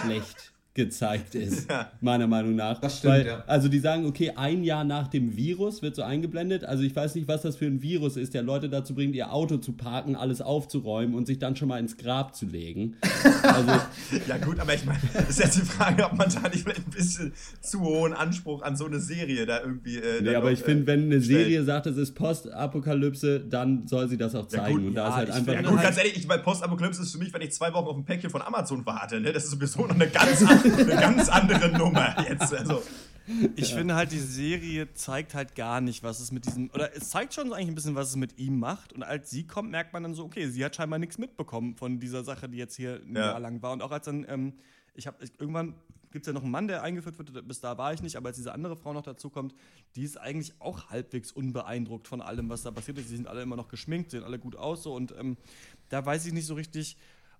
schlecht gezeigt ist, Ja. meiner Meinung nach. Das stimmt, Weil, ja. Also die sagen, okay, ein Jahr nach dem Virus wird so eingeblendet. Also ich weiß nicht, was das für ein Virus ist, der Leute dazu bringt, ihr Auto zu parken, alles aufzuräumen und sich dann schon mal ins Grab zu legen. Also Ja gut, aber ich meine, das ist jetzt die Frage, ob man da nicht vielleicht ein bisschen zu hohen Anspruch an so eine Serie da irgendwie. Äh, Nee, aber noch, ich finde, wenn eine stellt. Serie sagt, es ist Postapokalypse, dann soll sie das auch Ja, zeigen. gut, und da ja, ist halt ich einfach. Ja gut, ganz ehrlich, ich, weil Postapokalypse ist für mich, wenn ich zwei Wochen auf ein Päckchen von Amazon warte, ne? Das ist sowieso noch eine ganz, an- eine ganz andere Nummer jetzt. Also, Ich finde halt, die Serie zeigt halt gar nicht, was es mit diesem. Oder es zeigt schon so eigentlich ein bisschen, was es mit ihm macht. Und als sie kommt, merkt man dann so, okay, sie hat scheinbar nichts mitbekommen von dieser Sache, die jetzt hier ein Ja. Jahr lang war. Und auch als dann, ähm, ich habe irgendwann gibt es ja noch einen Mann, der eingeführt wird, bis da war ich nicht, aber als diese andere Frau noch dazu kommt, die ist eigentlich auch halbwegs unbeeindruckt von allem, was da passiert ist. Sie sind alle immer noch geschminkt, sehen alle gut aus so und ähm, da weiß ich nicht so richtig,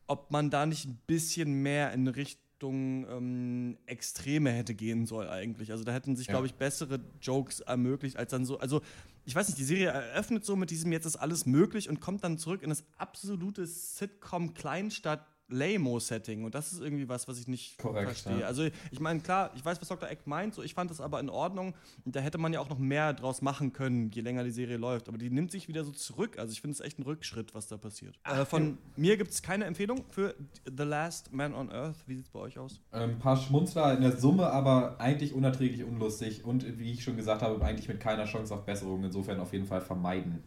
ob man da nicht ein bisschen mehr in Richtung ähm, Extreme hätte gehen soll eigentlich. Also da hätten sich, Ja. glaube ich, bessere Jokes ermöglicht als dann so. Also ich weiß nicht, die Serie eröffnet so mit diesem jetzt ist alles möglich und kommt dann zurück in das absolute Sitcom-Kleinstadt. Lamo-Setting und das ist irgendwie was, was ich nicht Korrekt, verstehe. ja. Also ich meine, klar, ich weiß, was Dr. Eck meint, so ich fand das aber in Ordnung und da hätte man ja auch noch mehr draus machen können, je länger die Serie läuft. Aber die nimmt sich wieder so zurück. Also ich finde es echt ein Rückschritt, was da passiert. Äh, von mir gibt es keine Empfehlung für The Last Man on Earth. Wie sieht es bei euch aus? Ein Ähm, paar Schmunzler in der Summe, aber eigentlich unerträglich unlustig und wie ich schon gesagt habe, eigentlich mit keiner Chance auf Besserung. Insofern auf jeden Fall vermeiden.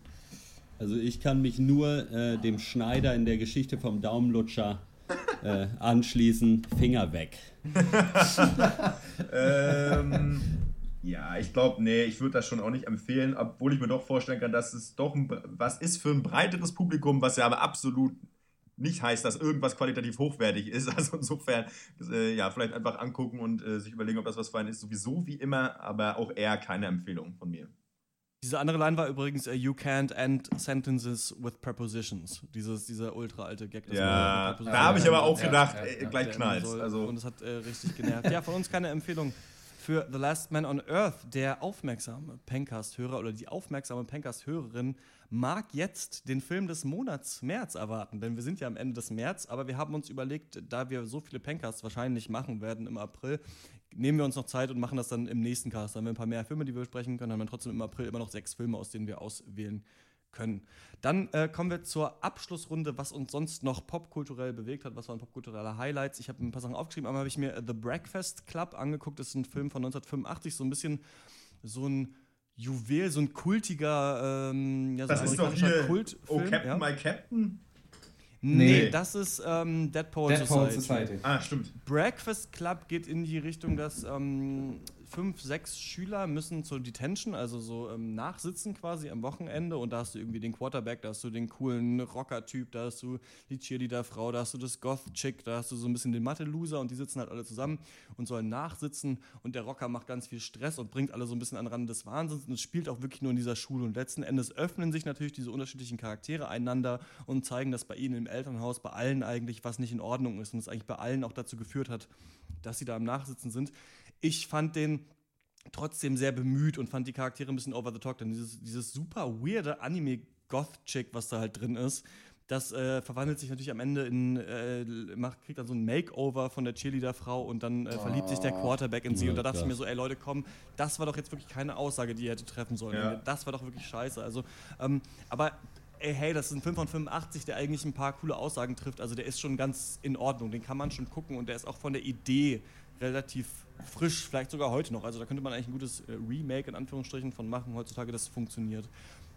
Also ich kann mich nur äh, dem Schneider in der Geschichte vom Daumenlutscher äh, anschließen. Finger weg. ähm, ja, ich glaube, nee, ich würde das schon auch nicht empfehlen, obwohl ich mir doch vorstellen kann, dass es doch ein, was ist für ein breiteres Publikum, was ja aber absolut nicht heißt, dass irgendwas qualitativ hochwertig ist. Also insofern, äh, ja, vielleicht einfach angucken und äh, sich überlegen, ob das was für einen ist. Sowieso wie immer, aber auch eher keine Empfehlung von mir. Diese andere Line war übrigens uh, You can't end sentences with prepositions. Dieses, dieser ultra alte Gag. Ja, da habe ich aber auch gedacht, ja, ey, ja, gleich soll- Also- Und es hat äh, richtig genervt. ja, von uns keine Empfehlung für The Last Man on Earth. Der aufmerksame Pencast-Hörer oder die aufmerksame Pencast-Hörerin mag jetzt den Film des Monats März erwarten, denn wir sind ja am Ende des März, aber wir haben uns überlegt, da wir so viele Pencasts wahrscheinlich machen werden im April, nehmen wir uns noch Zeit und machen das dann im nächsten Cast. Dann haben wir ein paar mehr Filme, die wir besprechen können, haben wir trotzdem im April immer noch sechs Filme, aus denen wir auswählen können. Dann äh, kommen wir zur Abschlussrunde, was uns sonst noch popkulturell bewegt hat, was waren popkulturelle Highlights. Ich habe ein paar Sachen aufgeschrieben, einmal habe ich mir äh, The Breakfast Club angeguckt, das ist ein Film von 1985, so ein bisschen so ein Juwel, so ein kultiger, ähm, ja, so Das ein ist doch hier Kultfilm. Oh, Captain, ja. My Captain. Nee, Nee. das ist ähm, Dead Poet Dead Society. Society. Ah, stimmt. Breakfast Club geht in die Richtung, dass ähm, fünf, sechs Schüler müssen zur Detention, also so ähm, nachsitzen quasi am Wochenende und da hast du irgendwie den Quarterback, da hast du den coolen Rocker-Typ, da hast du die Cheerleader-Frau, da hast du das Goth-Chick, da hast du so ein bisschen den Mathe-Loser und die sitzen halt alle zusammen und sollen nachsitzen und der Rocker macht ganz viel Stress und bringt alle so ein bisschen an den Rand des Wahnsinns und es spielt auch wirklich nur in dieser Schule und letzten Endes öffnen sich natürlich diese unterschiedlichen Charaktere einander und zeigen, dass bei ihnen im Elternhaus bei allen eigentlich was nicht in Ordnung ist und es eigentlich bei allen auch dazu geführt hat, dass sie da am Nachsitzen sind. Ich fand den trotzdem sehr bemüht und fand die Charaktere ein bisschen over the top, denn dieses, dieses super weirde Anime-Goth-Chick, was da halt drin ist, das äh, verwandelt sich natürlich am Ende in, äh, macht, kriegt dann so ein Makeover von der Cheerleader-Frau und dann äh, verliebt sich der Quarterback in sie. Ja, und da dachte ich mir so, ey Leute, komm, das war doch jetzt wirklich keine Aussage, die ihr hätte treffen sollen. Ja. Das war doch wirklich scheiße. Also, ähm, aber ey, hey, das ist ein Film von 85, der eigentlich ein paar coole Aussagen trifft. Also der ist schon ganz in Ordnung, den kann man schon gucken und der ist auch von der Idee relativ frisch, vielleicht sogar heute noch. Also da könnte man eigentlich ein gutes äh, Remake in Anführungsstrichen von machen heutzutage, das funktioniert.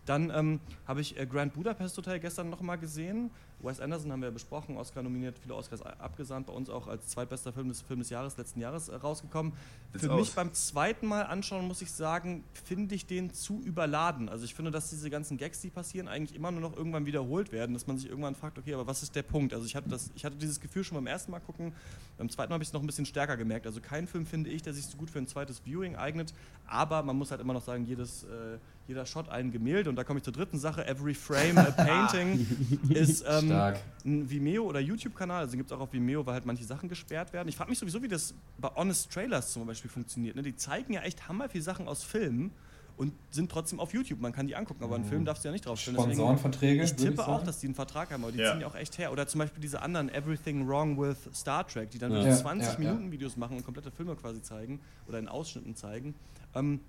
Dann ähm, habe ich äh, Grand Budapest Hotel gestern nochmal gesehen. Wes Anderson haben wir ja besprochen, Oscar nominiert, viele Oscars abgesandt, bei uns auch als zweitbester Film des, Film des Jahres, letzten Jahres äh, rausgekommen. Sieht's Für aus. mich beim zweiten Mal anschauen, muss ich sagen, finde ich den zu überladen. Also ich finde, dass diese ganzen Gags, die passieren, eigentlich immer nur noch irgendwann wiederholt werden, dass man sich irgendwann fragt, okay, aber was ist der Punkt? Also ich hatte, das, ich hatte dieses Gefühl schon beim ersten Mal gucken, beim zweiten Mal habe ich es noch ein bisschen stärker gemerkt. Also kein Film, finde ich, der sich so gut für ein zweites Viewing eignet, aber man muss halt immer noch sagen, jedes, äh, jeder Shot ein Gemälde. Und da komme ich zur dritten Sache, Every Frame a Painting ist ähm, Stark. ein Vimeo- oder YouTube-Kanal, also gibt es auch auf Vimeo, weil halt manche Sachen gesperrt werden. Ich frage mich sowieso, wie das bei Honest Trailers zum Beispiel funktioniert. Ne? Die zeigen ja echt hammer viel Sachen aus Filmen und sind trotzdem auf YouTube. Man kann die angucken, aber einen Film darfst du ja nicht draufstellen. Sponsorenverträge, Ich würde ich tippe auch, dass die einen Vertrag haben, aber die Ja. ziehen ja auch echt her. Oder zum Beispiel diese anderen Everything Wrong with Star Trek, die dann Ja. wirklich Ja, 20 ja, ja. Minuten Videos machen und komplette Filme quasi zeigen oder in Ausschnitten zeigen. Ähm,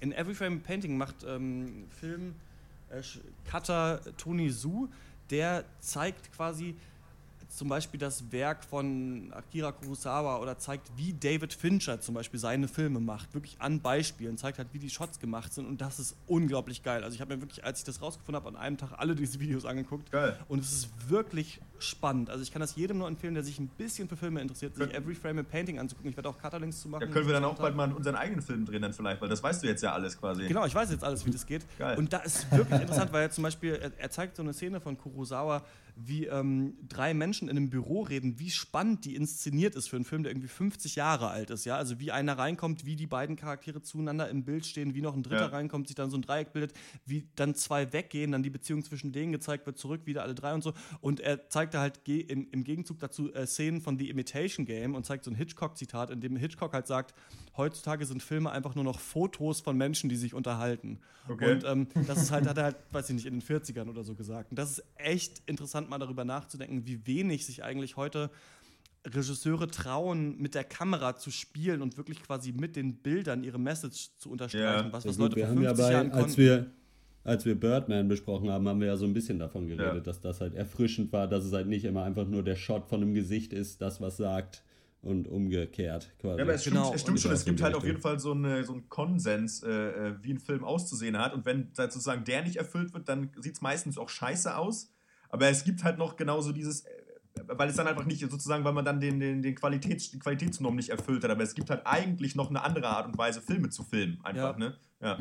in Every Frame Painting macht ähm, Film äh, Cutter Tony Su, der zeigt quasi zum Beispiel das Werk von Akira Kurosawa oder zeigt, wie David Fincher zum Beispiel seine Filme macht, wirklich an Beispielen, zeigt halt, wie die Shots gemacht sind und das ist unglaublich geil. Also ich habe mir wirklich, als ich das rausgefunden habe, an einem Tag alle diese Videos angeguckt Geil. und es ist wirklich spannend. Also ich kann das jedem nur empfehlen, der sich ein bisschen für Filme interessiert, sich Every Frame a Painting anzugucken. Ich werde auch Cutterlinks zu machen. Da können wir dann auch bald mal unseren eigenen Film drehen, dann vielleicht, weil das weißt du jetzt ja alles quasi. Genau, ich weiß jetzt alles, wie das geht. Geil. Und da ist wirklich interessant, weil er zum Beispiel, er, er zeigt so eine Szene von Kurosawa, wie ähm, drei Menschen in einem Büro reden, wie spannend die inszeniert ist für einen Film, der irgendwie 50 Jahre alt ist. Ja? Also wie einer reinkommt, wie die beiden Charaktere zueinander im Bild stehen, wie noch ein Dritter Ja. reinkommt, sich dann so ein Dreieck bildet, wie dann zwei weggehen, dann die Beziehung zwischen denen gezeigt wird, zurück, wieder alle drei und so. Und er zeigte halt ge im, im Gegenzug dazu äh, Szenen von The Imitation Game und zeigt so ein Hitchcock-Zitat, in dem Hitchcock halt sagt, heutzutage sind Filme einfach nur noch Fotos von Menschen, die sich unterhalten. Okay. Und ähm, das ist halt, hat er halt, weiß ich nicht, in den 40ern oder so gesagt. Und das ist echt interessant, mal darüber nachzudenken, wie wenig sich eigentlich heute Regisseure trauen, mit der Kamera zu spielen und wirklich quasi mit den Bildern ihre Message zu unterstreichen. Ja. Was, Ja, was gut, Leute wir vor haben ja 50 bei, Jahren als konnten. wir, als wir Birdman besprochen haben, haben wir ja so ein bisschen davon geredet, Ja. dass das halt erfrischend war, dass es halt nicht immer einfach nur der Shot von einem Gesicht ist, das was sagt und umgekehrt quasi. Ja, aber es stimmt, Genau, es stimmt schon, es gibt halt auf jeden Fall so, eine, so einen Konsens, äh, äh, wie ein Film auszusehen hat. Und wenn sozusagen der nicht erfüllt wird, dann sieht es meistens auch scheiße aus. Aber es gibt halt noch genauso dieses, äh, weil es dann einfach nicht sozusagen, weil man dann den, den, den Qualitäts, die Qualitätsnorm nicht erfüllt hat. Aber es gibt halt eigentlich noch eine andere Art und Weise, Filme zu filmen. Einfach, Ja. ne? Ja.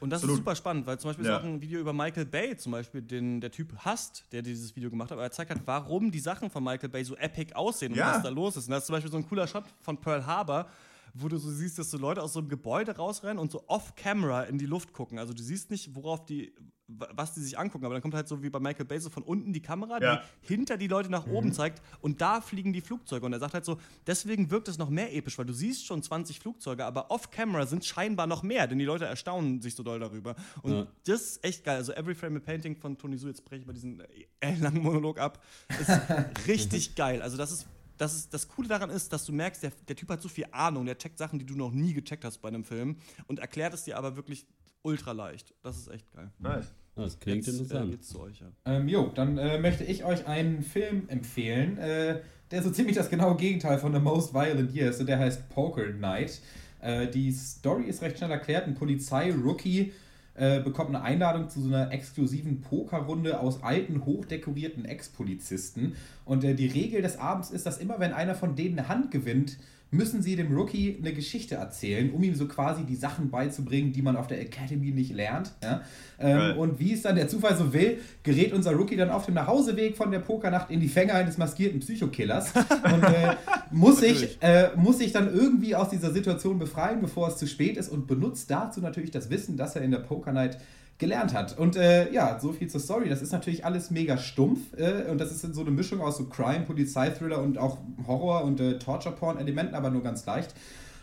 Und das Absolut. ist super spannend, weil zum Beispiel Ja. ist auch ein Video über Michael Bay, zum Beispiel, den der Typ hasst, der dieses Video gemacht hat, aber er zeigt halt, warum die Sachen von Michael Bay so epic aussehen und Ja. was da los ist. Und da ist zum Beispiel so ein cooler Shot von Pearl Harbor, wo du so siehst, dass so Leute aus so einem Gebäude rausrennen und so off-camera in die Luft gucken. Also du siehst nicht, worauf die, wa- was die sich angucken, aber dann kommt halt so wie bei Michael Bay so von unten die Kamera, Ja. die hinter die Leute nach oben zeigt und da fliegen die Flugzeuge. Und er sagt halt so, deswegen wirkt es noch mehr episch, weil du siehst schon 20 Flugzeuge, aber off-camera sind scheinbar noch mehr, denn die Leute erstaunen sich so doll darüber. Und Ja. das ist echt geil. Also Every Frame a Painting von Tony Su, jetzt breche ich mal diesen äh, ellenlangen Monolog ab, ist richtig geil. Also das ist das, ist, das Coole daran ist, dass du merkst, der, der Typ hat so viel Ahnung, der checkt Sachen, die du noch nie gecheckt hast bei einem Film und erklärt es dir aber wirklich ultra leicht. Das ist echt geil. Nice. Das klingt Jetzt, Äh, interessant. geht's zu euch, ja. Ähm, jo, dann äh, möchte ich euch einen Film empfehlen, äh, der so ziemlich das genaue Gegenteil von The Most Violent Year ist. Und der heißt Poker Night. Äh, die Story ist recht schnell erklärt. Ein Polizei-Rookie äh, bekommt eine Einladung zu so einer exklusiven Pokerrunde aus alten, hochdekorierten Ex-Polizisten. Und äh, die Regel des Abends ist, dass immer wenn einer von denen eine Hand gewinnt, müssen sie dem Rookie eine Geschichte erzählen, um ihm so quasi die Sachen beizubringen, die man auf der Academy nicht lernt. Ja? Ähm, und wie es dann der Zufall so will, gerät unser Rookie dann auf dem Nachhauseweg von der Pokernacht in die Fänge eines maskierten Psychokillers und äh, muss, sich, äh, muss sich dann irgendwie aus dieser Situation befreien, bevor es zu spät ist und benutzt dazu natürlich das Wissen, das er in der Pokernight gelernt hat. Und äh, ja, so viel zur Story. Das ist natürlich alles mega stumpf äh, und das ist so eine Mischung aus so Crime, Polizeithriller und auch Horror und äh, Torture-Porn-Elementen, aber nur ganz leicht.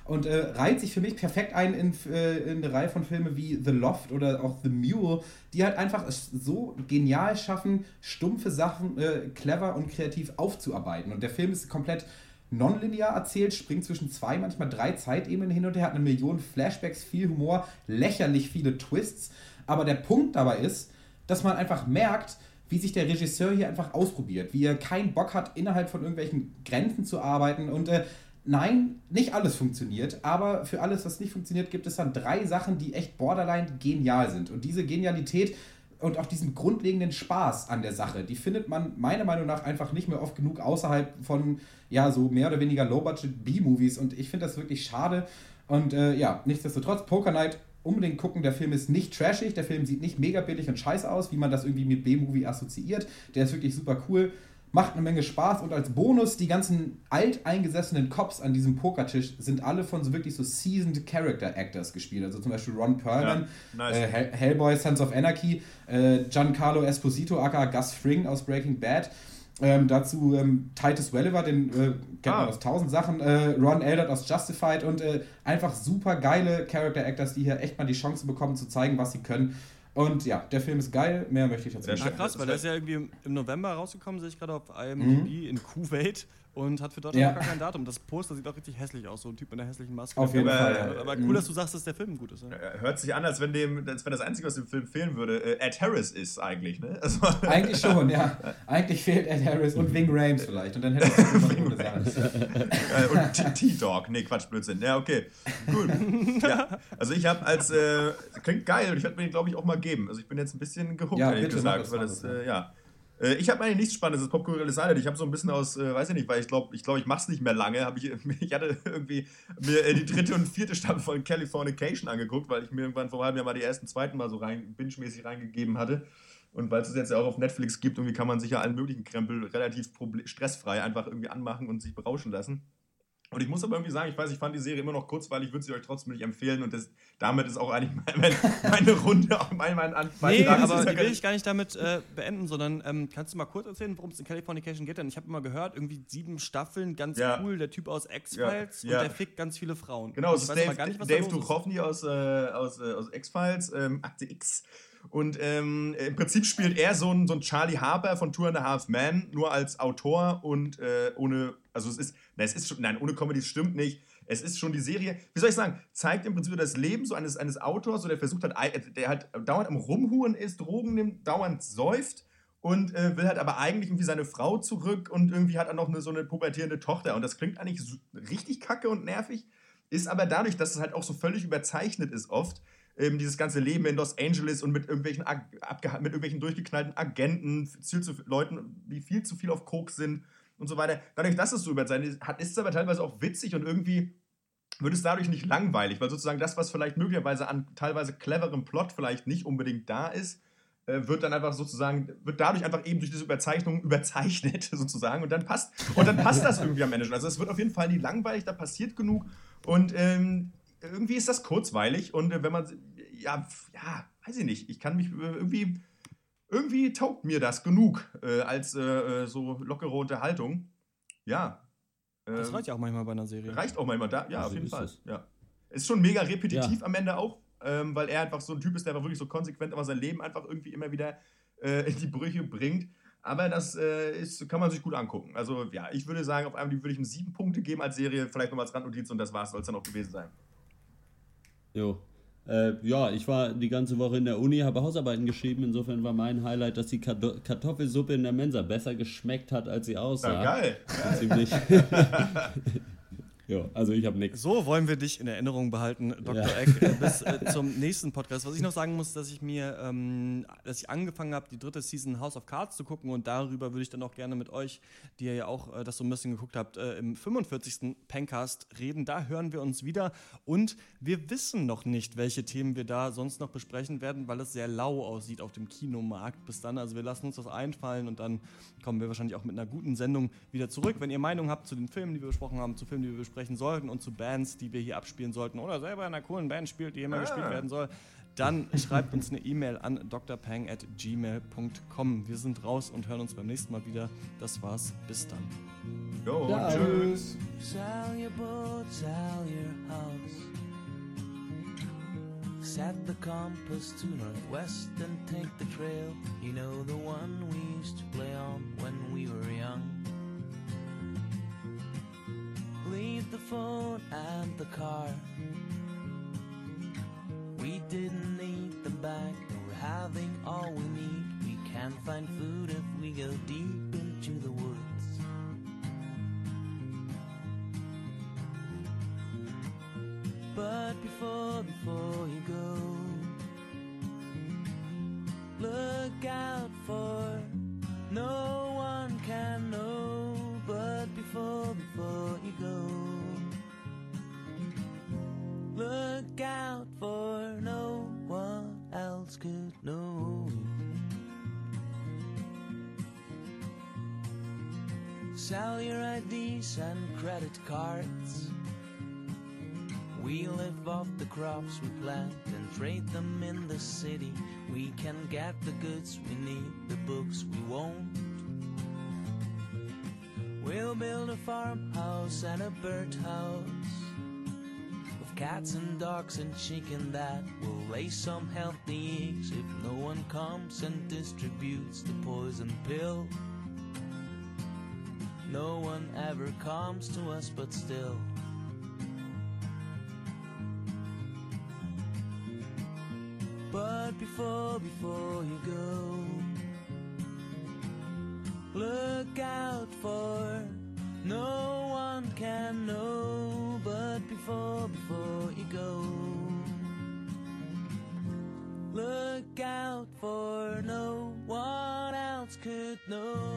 Und äh, reiht sich für mich perfekt ein in, äh, in eine Reihe von Filmen wie The Loft oder auch The Mule, die halt einfach so genial schaffen, stumpfe Sachen äh, clever und kreativ aufzuarbeiten. Und der Film ist komplett nonlinear erzählt, springt zwischen zwei, manchmal drei Zeitebenen hin und her, hat eine Million Flashbacks, viel Humor, lächerlich viele Twists. Aber der Punkt dabei ist, dass man einfach merkt, wie sich der Regisseur hier einfach ausprobiert, wie er keinen Bock hat, innerhalb von irgendwelchen Grenzen zu arbeiten. Und äh, nein, nicht alles funktioniert, aber für alles, was nicht funktioniert, gibt es dann drei Sachen, die echt borderline genial sind. Und diese Genialität und auch diesen grundlegenden Spaß an der Sache, die findet man meiner Meinung nach einfach nicht mehr oft genug außerhalb von, ja, so mehr oder weniger Low-Budget B-Movies. Und ich finde das wirklich schade. Und äh, ja, nichtsdestotrotz, Poker Night unbedingt gucken. Der Film ist nicht trashig, der Film sieht nicht mega billig und scheiße aus, wie man das irgendwie mit B-Movie assoziiert. Der ist wirklich super cool, macht eine Menge Spaß und als Bonus die ganzen alteingesessenen Cops an diesem Pokertisch sind alle von so wirklich so seasoned Character Actors gespielt. Also zum Beispiel Ron Perlman, Ja, nice. äh, Hell- Hellboy, Sons of Anarchy, äh, Giancarlo Esposito, aka Gus Fring aus Breaking Bad. Ähm, dazu ähm, Titus Welliver, den äh, kennt Ah. man aus tausend Sachen, äh, Ron Eldert aus Justified und äh, einfach super geile Character Actors, die hier echt mal die Chance bekommen zu zeigen, was sie können. Und ja, der Film ist geil, mehr möchte ich dazu nicht Ja, sagen. krass, weil der ist ja irgendwie im, November rausgekommen, sehe ich gerade auf IMDb in Kuwait und hat für Deutschland Ja. gar kein Datum. Das Poster sieht auch richtig hässlich aus, so ein Typ mit einer hässlichen Maske. Auf jeden aber, Fall, ja. Aber Mhm. cool, dass du sagst, dass der Film gut ist. Ja. Hört sich an, als wenn, dem, als wenn das Einzige, was dem Film fehlen würde, äh, Ed Harris ist eigentlich, ne? Also, Eigentlich schon, ja. Eigentlich fehlt Ed Harris und Ving Rhames vielleicht. Und dann hätte es noch eine gute Sache. Äh, und T-Dog. Nee, Quatsch, Blödsinn. Ja, okay. Gut. Ja, also ich habe als, äh, klingt geil und ich werde mir den, glaube ich, auch mal geben. Also ich bin jetzt ein bisschen gehuckt, Ja, ehrlich bitte, gesagt. das, weil das, äh, ja. Äh, Ich habe eigentlich nichts Spannendes, das popkulturelles Highlight. Ich habe so ein bisschen aus, äh, weiß ich nicht, weil ich glaube, ich, glaub, ich mache es nicht mehr lange. Ich, ich hatte irgendwie mir äh, die dritte und vierte Staffel von Californication angeguckt, weil ich mir irgendwann vor halben Jahr mal die ersten, zweiten Mal so rein, binge-mäßig reingegeben hatte. Und weil es jetzt ja auch auf Netflix gibt, irgendwie kann man sich ja allen möglichen Krempel relativ stressfrei einfach irgendwie anmachen und sich berauschen lassen. Und ich muss aber irgendwie sagen, ich weiß, ich fand die Serie immer noch kurzweilig, würde sie euch trotzdem nicht empfehlen. Und das, damit ist auch eigentlich meine, meine Runde, auch mein, mein An Nee. Das aber ja die will ich gar nicht damit äh, beenden, sondern ähm, kannst du mal kurz erzählen, worum es in Californication geht? Denn ich habe immer gehört, irgendwie sieben Staffeln, ganz Ja. cool, der Typ aus X-Files Ja, ja. und der fickt ganz viele Frauen. Genau, ich es ist Dave, gar nicht, was Dave. Duchovny aus, äh, aus, äh, aus X-Files, ähm, Akte X. Und ähm, im Prinzip spielt er so ein, so ein Charlie Harper von Two and a Half Men, nur als Autor und äh, ohne, also es ist, na, es ist schon, nein, ohne Comedy, stimmt nicht. Es ist schon die Serie, wie soll ich sagen, zeigt im Prinzip das Leben so eines, eines Autors, so der versucht hat, ei- der halt dauernd am Rumhuren ist, Drogen nimmt, dauernd säuft und äh, will halt aber eigentlich irgendwie seine Frau zurück und irgendwie hat er noch eine, so eine pubertierende Tochter. Und das klingt eigentlich so richtig kacke und nervig, ist aber dadurch, dass es halt auch so völlig überzeichnet ist oft, ähm, dieses ganze Leben in Los Angeles und mit irgendwelchen, mit irgendwelchen durchgeknallten Agenten, viel zu Leuten, die viel zu viel auf Koks sind und so weiter. Dadurch, dass es so überzeichnet ist, ist es aber teilweise auch witzig und irgendwie wird es dadurch nicht langweilig, weil sozusagen das, was vielleicht möglicherweise an teilweise cleverem Plot vielleicht nicht unbedingt da ist, äh, wird dann einfach sozusagen, wird dadurch einfach eben durch diese Überzeichnung überzeichnet sozusagen und dann passt, und dann passt das irgendwie am Ende schon. Also es wird auf jeden Fall nie langweilig, da passiert genug und ähm, irgendwie ist das kurzweilig und äh, wenn man, ja, ja, weiß ich nicht, ich kann mich äh, irgendwie, irgendwie taugt mir das genug äh, als äh, äh, so lockere Unterhaltung. Ja. Das Ähm, reicht ja auch manchmal bei einer Serie. Reicht auch manchmal da, ja, Also auf jeden ist Fall. es. Ja. Ist schon mega repetitiv Ja. am Ende auch, ähm, weil er einfach so ein Typ ist, der einfach wirklich so konsequent aber sein Leben einfach irgendwie immer wieder äh, in die Brüche bringt. Aber das äh, ist, kann man sich gut angucken. Also ja, ich würde sagen, auf einmal würde ich ihm sieben Punkte geben als Serie, vielleicht nochmal als Randnotiz und das war es, soll es dann auch gewesen sein. Jo. Äh, ja, ich war die ganze Woche in der Uni, habe Hausarbeiten geschrieben. Insofern war mein Highlight, dass die Karto- Kartoffelsuppe in der Mensa besser geschmeckt hat, als sie aussah. Ja, geil. Ziemlich. Ja, also ich habe nichts. So wollen wir dich in Erinnerung behalten, Dr. Ja. Eck, bis äh, zum nächsten Podcast. Was ich noch sagen muss, dass ich mir, ähm, dass ich angefangen habe, die dritte Season House of Cards zu gucken und darüber würde ich dann auch gerne mit euch, die ihr ja auch äh, das so ein bisschen geguckt habt, äh, im 45. Pencast reden. Da hören wir uns wieder und wir wissen noch nicht, welche Themen wir da sonst noch besprechen werden, weil es sehr lau aussieht auf dem Kinomarkt bis dann. Also wir lassen uns das einfallen und dann kommen wir wahrscheinlich auch mit einer guten Sendung wieder zurück. Wenn ihr Meinung habt zu den Filmen, die wir besprochen haben, zu Filmen, die wir besprechen sollten und zu Bands, die wir hier abspielen sollten oder selber in einer coolen Band spielt, die hier mal Ah. gespielt werden soll, dann schreibt uns eine E-Mail an drpang at gmail.com. Wir sind raus und hören uns beim nächsten Mal wieder. Das war's. Bis dann. Jo, tschüss. Set the compass to northwest and take the trail. You know the one we used to play on when we were young. Leave the phone and the car. We didn't need them back, and we're having all we need. We can find food if we go deep And credit cards. We live off the crops we plant and trade them in the city. We can get the goods we need, the books we won't. We'll build a farmhouse and a birdhouse with cats and dogs and chicken that will lay some healthy eggs if no one comes and distributes the poison pill. No one ever comes to us, but still. But before, before you go, look out for no one can know. But before, before you go, look out for no one else could know.